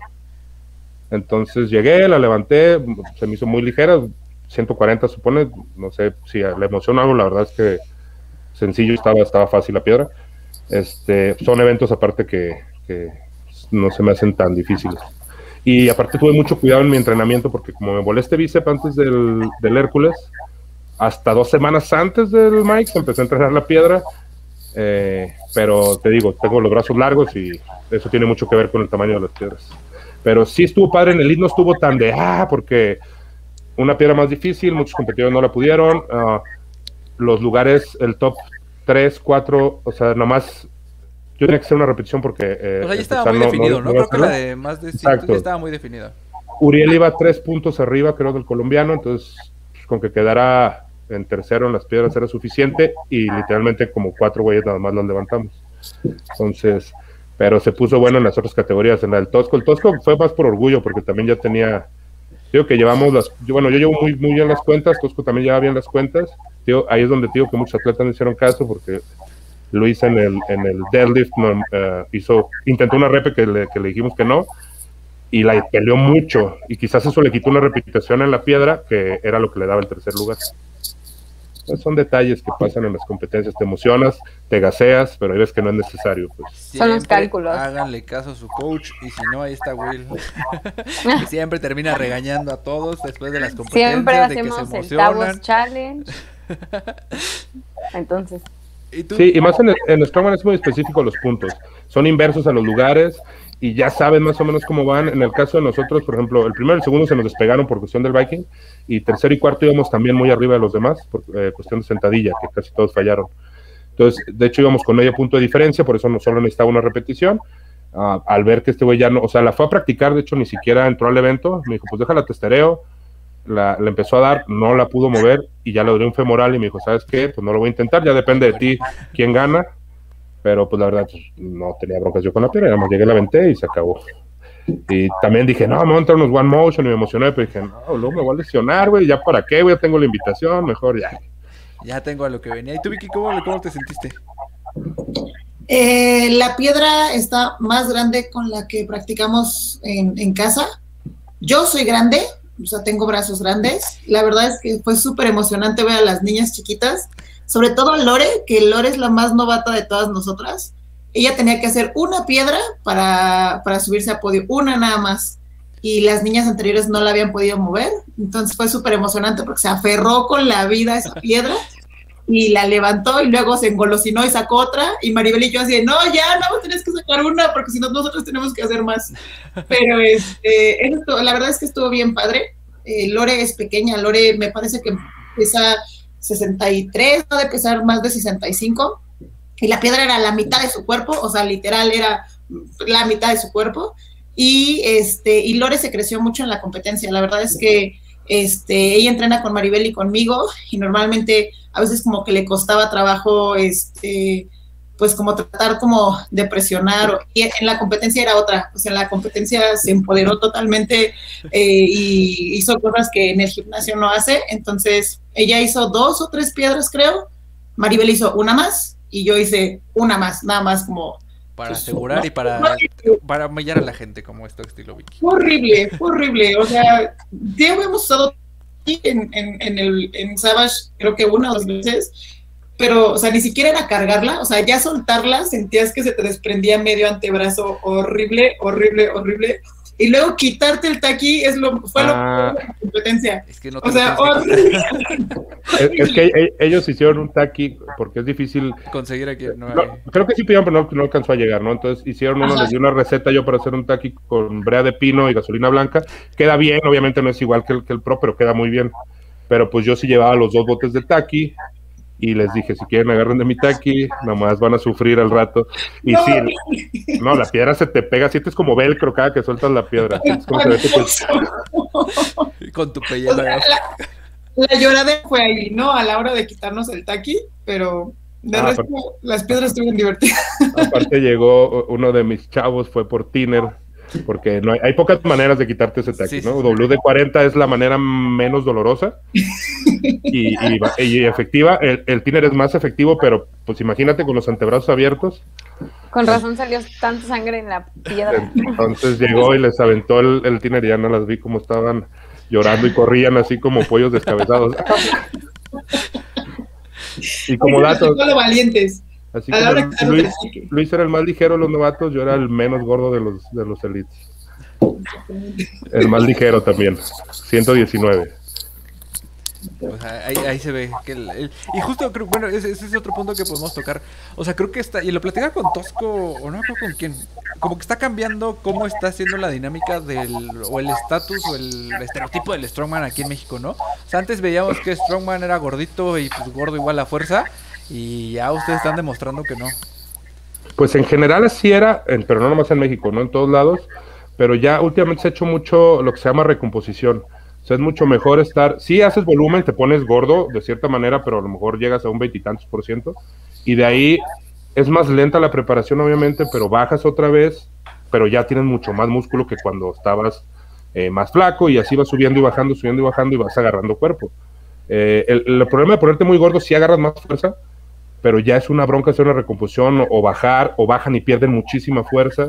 Entonces llegué, la levanté, se me hizo muy ligera, 140 supone, no sé si le emociona algo, la verdad es que sencillo estaba, estaba fácil la piedra. Este, son eventos aparte que, que no se me hacen tan difíciles. Y aparte tuve mucho cuidado en mi entrenamiento porque como me volé este bíceps antes del, del Hércules, hasta dos semanas antes del Mike empecé a entrenar la piedra, eh, pero te digo, tengo los brazos largos y eso tiene mucho que ver con el tamaño de las piedras. Pero sí estuvo padre, en el lead no estuvo tan de, ah, porque una piedra más difícil, muchos competidores no la pudieron, uh, los lugares, el top 3, 4, o sea, nomás yo tenía que hacer una repetición porque... Eh, o sea, ya estaba muy definido, ¿no? Creo que la de más de 100 ya estaba muy definida. Uriel iba tres puntos arriba, creo, del colombiano, entonces con que quedara en tercero en las piedras era suficiente y literalmente como cuatro güeyes nada más las levantamos. Entonces, pero se puso bueno en las otras categorías, en la del Tosco. El Tosco fue más por orgullo porque también ya tenía, digo que llevamos las, bueno, yo llevo muy, muy bien las cuentas, Tosco también lleva bien las cuentas. Digo, ahí es donde digo que muchos atletas no hicieron caso porque hice en el, en el deadlift, uh, hizo, intentó una repe que le, que le dijimos que no y la peleó mucho y quizás eso le quitó una repetición en la piedra que era lo que le daba el tercer lugar. Pues son detalles que pasan en las competencias, te emocionas, te gaseas, pero ves que no es necesario. Pues. Son los cálculos. Háganle caso a su coach y si no, ahí está Will. *laughs* que siempre termina regañando a todos después de las competencias. Siempre de hacemos que se el Tavos Challenge. *laughs* Entonces. ¿Y sí, y más en el, en el Strongman es muy específico los puntos. Son inversos a los lugares y ya saben más o menos cómo van. En el caso de nosotros, por ejemplo, el primero y el segundo se nos despegaron por cuestión del Viking, y tercero y cuarto íbamos también muy arriba de los demás, por eh, cuestión de sentadilla, que casi todos fallaron. Entonces, de hecho, íbamos con medio punto de diferencia, por eso no solo necesitaba una repetición. Uh, al ver que este güey ya no, o sea, la fue a practicar, de hecho, ni siquiera entró al evento, me dijo, pues déjala testereo, la, la empezó a dar, no la pudo mover y ya le dio un femoral y me dijo, ¿sabes qué? Pues no lo voy a intentar, ya depende de ti quién gana pero pues la verdad pues, no tenía broncas yo con la piedra, más llegué, la venté y se acabó. Y también dije, no, me voy a entrar unos One Motion y me emocioné, pero dije, no, luego me voy a lesionar, güey, ya para qué, güey, ya tengo la invitación, mejor ya. Ya tengo a lo que venía. ¿Y tú, Vicky, cómo, cómo te sentiste? Eh, la piedra está más grande con la que practicamos en, en casa. Yo soy grande, o sea, tengo brazos grandes. La verdad es que fue súper emocionante ver a las niñas chiquitas sobre todo a Lore, que Lore es la más novata de todas nosotras. Ella tenía que hacer una piedra para, para subirse a podio, una nada más. Y las niñas anteriores no la habían podido mover. Entonces fue súper emocionante porque se aferró con la vida a esa *laughs* piedra y la levantó y luego se engolosinó y sacó otra. Y Maribel y yo así, no, ya, no, tienes que sacar una porque si no, nosotros tenemos que hacer más. Pero este, esto, la verdad es que estuvo bien padre. Eh, Lore es pequeña, Lore me parece que pesa 63, no de pesar más de 65, y la piedra era la mitad de su cuerpo, o sea, literal era la mitad de su cuerpo, y este, y Lore se creció mucho en la competencia, la verdad es que este, ella entrena con Maribel y conmigo, y normalmente a veces como que le costaba trabajo, este, pues como tratar como de presionar, y en la competencia era otra, pues en la competencia se empoderó totalmente eh, y hizo cosas que en el gimnasio no hace, entonces ella hizo dos o tres piedras creo, Maribel hizo una más y yo hice una más, nada más como... Para pues, asegurar y para, para humillar a la gente como esto estilo Vicky. Horrible, horrible, o sea, ya hemos usado en, en, en, el, en Savage creo que una o dos veces pero, o sea, ni siquiera era cargarla, o sea, ya soltarla, sentías que se te desprendía medio antebrazo horrible, horrible, horrible. Y luego quitarte el taqui es lo, fue ah, lo que la competencia. Es que no o sea, horrible. es, es, que e, ellos hicieron un taqui porque es difícil conseguir aquí. No, no, creo que sí pidieron, pero no, no, alcanzó a llegar, ¿no? Entonces hicieron uno, les di una receta yo para hacer un taqui con brea de pino y gasolina blanca. Queda bien, obviamente no es igual que el, que el pro, pero queda muy bien. Pero pues yo sí llevaba los dos botes de taqui, y les dije, si quieren agarren de mi taqui, nomás van a sufrir al rato. Y no. sí, no, la piedra se te pega, sientes como velcro cada que sueltas la piedra. *laughs* Es como se. Con tu pellejo. O sea, la, la lloradera fue ahí, ¿no? A la hora de quitarnos el taqui, pero de ah, resto aparte, las piedras estuvieron divertidas. Aparte llegó uno de mis chavos, fue por Tiner, porque no hay, hay, pocas maneras de quitarte ese taqui, sí, ¿no? Sí. WD-40 es la manera menos dolorosa y, y, y efectiva. El, el, tiner es más efectivo, pero pues imagínate con los antebrazos abiertos. Con razón salió tanta sangre en la piedra. Entonces llegó y les aventó el, el tiner y ya no las vi como estaban llorando y corrían así como pollos descabezados. *laughs* y como datos, Solo valientes. Así que Luis, era el más ligero de los novatos, yo era el menos gordo de los, de los elites. El más ligero también, 119. O sea, ahí, ahí se ve que el, el- y justo creo, bueno, ese, ese es otro punto que podemos tocar. O sea, creo que está, y lo platicaba con Tosco, o no creo con quién, como que está cambiando cómo está haciendo la dinámica del, o el estatus, o el estereotipo del Strongman aquí en México, ¿no? O sea, antes veíamos que Strongman era gordito y pues gordo igual a fuerza, y ya ustedes están demostrando que no. Pues en general así era, pero no nomás en México, no en todos lados, pero ya últimamente se ha hecho mucho lo que se llama recomposición. O sea, es mucho mejor estar, si haces volumen, te pones gordo de cierta manera, pero a lo mejor llegas a un veintitantos por ciento, y de ahí es más lenta la preparación, obviamente, pero bajas otra vez, pero ya tienes mucho más músculo que cuando estabas eh, más flaco, y así vas subiendo y bajando, subiendo y bajando, y vas agarrando cuerpo. Eh, el, problema de ponerte muy gordo, si agarras más fuerza, pero ya es una bronca hacer una recomposición o, o bajar, o bajan y pierden muchísima fuerza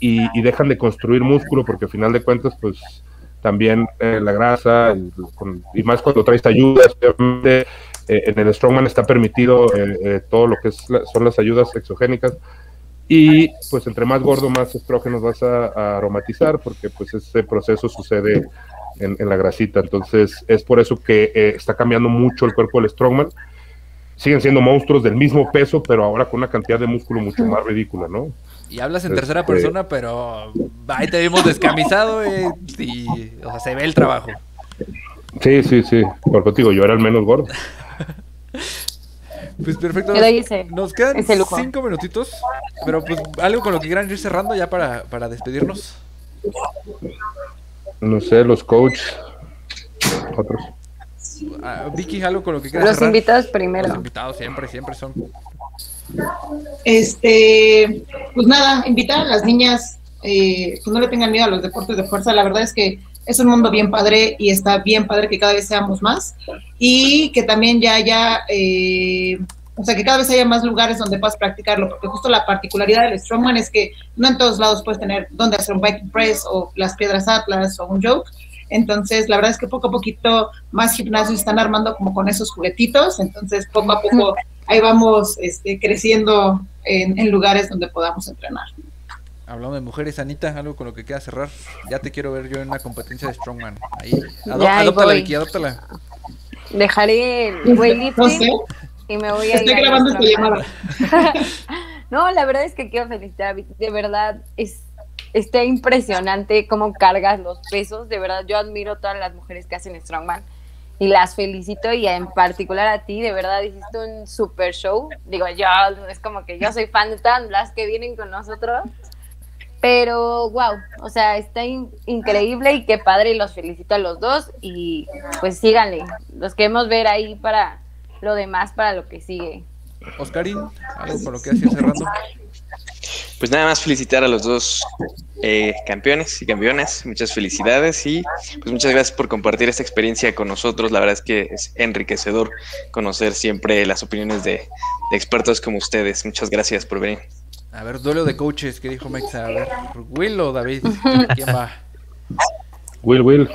y, y dejan de construir músculo porque al final de cuentas, pues también eh, la grasa con- y más cuando traes ayudas, obviamente, eh, en el Strongman está permitido eh, eh, todo lo que es la- son las ayudas exogénicas y pues entre más gordo, más estrógenos vas a, a aromatizar porque pues ese proceso sucede en, en la grasita. Entonces es por eso que eh, está cambiando mucho el cuerpo del Strongman siguen siendo monstruos del mismo peso, pero ahora con una cantidad de músculo mucho más ridícula, ¿no? Y hablas en Este- tercera persona, pero ahí te vimos descamisado eh, y, o sea, se ve el trabajo. Sí, sí, sí. Por contigo, yo era el menos gordo. *laughs* Pues perfecto. Nos quedan cinco minutitos, pero pues algo con lo que quieran ir cerrando ya para, para despedirnos. No sé, los coaches, otros. Ah, Vicky, algo con lo que quieras Los cerrar. invitados Los primero. invitados siempre, siempre son. Este, pues nada, invitar a las niñas eh, que no le tengan miedo a los deportes de fuerza. La verdad es que es un mundo bien padre y está bien padre que cada vez seamos más y que también ya haya, eh, o sea, que cada vez haya más lugares donde puedas practicarlo, porque justo la particularidad del Strongman es que no en todos lados puedes tener donde hacer un bike press o las piedras atlas o un joke. Entonces, la verdad es que poco a poquito más gimnasios están armando como con esos juguetitos. Entonces, poco a poco ahí vamos este, creciendo en, en lugares donde podamos entrenar. Hablando de mujeres, Anita, algo con lo que quieras cerrar. Ya te quiero ver yo en una competencia de Strongman. Ahí, ado- Ya, ahí adóptala, voy. Vicky, adóptala. Dejaré el No weightlifting sé, y me voy a estoy ir a grabando esta llamada. *laughs* No, la verdad es que quiero felicitar a Vicky. De verdad, es está impresionante cómo cargas los pesos. De verdad, yo admiro a todas las mujeres que hacen Strongman y las felicito y en particular a ti. De verdad, hiciste un super show. Digo, yo es como que yo soy fan de todas las que vienen con nosotros. Pero, wow, o sea, está in- increíble y qué padre, y los felicito a los dos y pues síganle, los queremos ver ahí para lo demás, para lo que sigue. Oscarín, algo con lo que ir cerrando. Pues nada más felicitar a los dos eh, campeones y campeonas. Muchas felicidades y pues muchas gracias por compartir esta experiencia con nosotros. La verdad es que es enriquecedor conocer siempre las opiniones de, de expertos como ustedes. Muchas gracias por venir. A ver, duelo de coaches, ¿qué dijo Mexa? A ver, Will o David, *laughs* ¿quién va? Will, Will.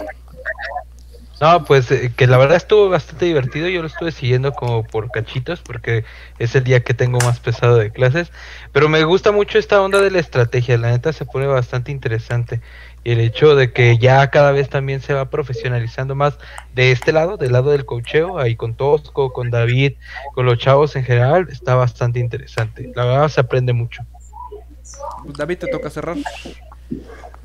No, pues eh, que la verdad estuvo bastante divertido. Yo lo estuve siguiendo como por cachitos porque es el día que tengo más pesado de clases. Pero me gusta mucho esta onda de la estrategia. La neta se pone bastante interesante. Y el hecho de que ya cada vez también se va profesionalizando más de este lado, del lado del cocheo, ahí con Tosco, con David, con los chavos en general, está bastante interesante. La verdad se aprende mucho. David, te toca cerrar.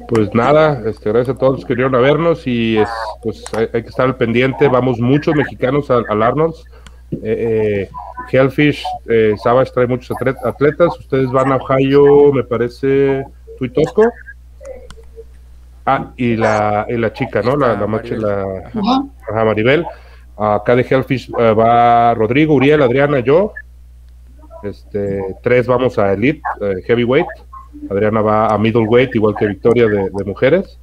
Pues nada, este, gracias a todos los que vinieron a vernos y es, pues hay, hay que estar al pendiente. Vamos muchos mexicanos al, al Arnold's. Eh, eh, Hellfish, eh, Savage trae muchos atlet- atletas. Ustedes van a Ohio, me parece, tú y Tosco. Ah, y la, y la chica, ¿no? La, la, macho- la, Ajá. Maribel. Acá de Hellfish eh, va Rodrigo, Uriel, Adriana, yo. Este, tres vamos a Elite, eh, Heavyweight. Adriana va a Middleweight, igual que Victoria de, mujeres.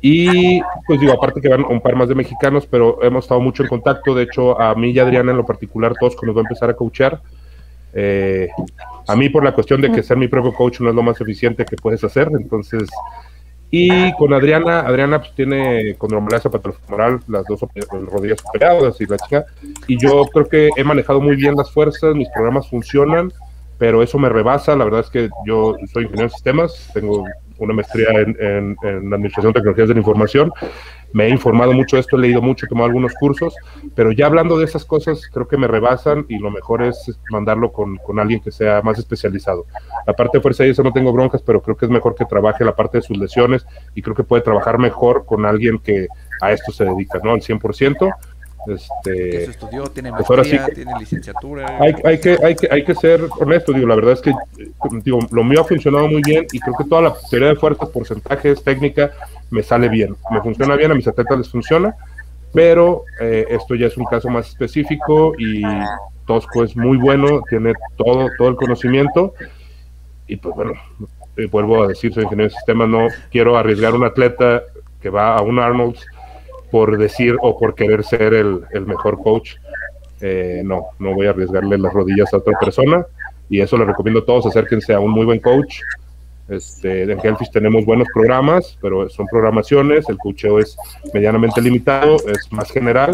Y pues digo, aparte que van un par más de mexicanos, pero hemos estado mucho en contacto. De hecho, a mí y a Adriana en lo particular, todos nos va a empezar a coachear. Eh, a mí por la cuestión de que ser mi propio coach no es lo más eficiente que puedes hacer, entonces... Y con Adriana, Adriana pues tiene condromalacia patolofemoral, las dos rodillas operadas y la chica, y yo creo que he manejado muy bien las fuerzas, mis programas funcionan, pero eso me rebasa, la verdad es que yo soy ingeniero de sistemas, tengo una maestría en, en, Administración de Tecnologías de la Información, me he informado mucho de esto, he leído mucho, he tomado algunos cursos, pero ya hablando de esas cosas, creo que me rebasan y lo mejor es mandarlo con, con alguien que sea más especializado. La parte de fuerza y eso no tengo broncas, pero creo que es mejor que trabaje la parte de sus lesiones y creo que puede trabajar mejor con alguien que a esto se dedica, ¿no? Al 100%. Este, Eso estudió, tiene maestría, tiene licenciatura. Hay, hay, que, hay, que, hay que ser honesto, digo, la verdad es que digo, lo mío ha funcionado muy bien y creo que toda la teoría de fuerzas, porcentajes, técnica, me sale bien. Me funciona bien, a mis atletas les funciona, pero eh, esto ya es un caso más específico y Tosco es muy bueno, tiene todo, todo el conocimiento y pues bueno, eh, vuelvo a decir, soy ingeniero de sistemas, no quiero arriesgar un atleta que va a un Arnold's por decir o por querer ser el, el mejor coach. Eh, no, no voy a arriesgarle las rodillas a otra persona y eso le recomiendo a todos, acérquense a un muy buen coach. Este, en Hellfish tenemos buenos programas, pero son programaciones, el coacheo es medianamente limitado, es más general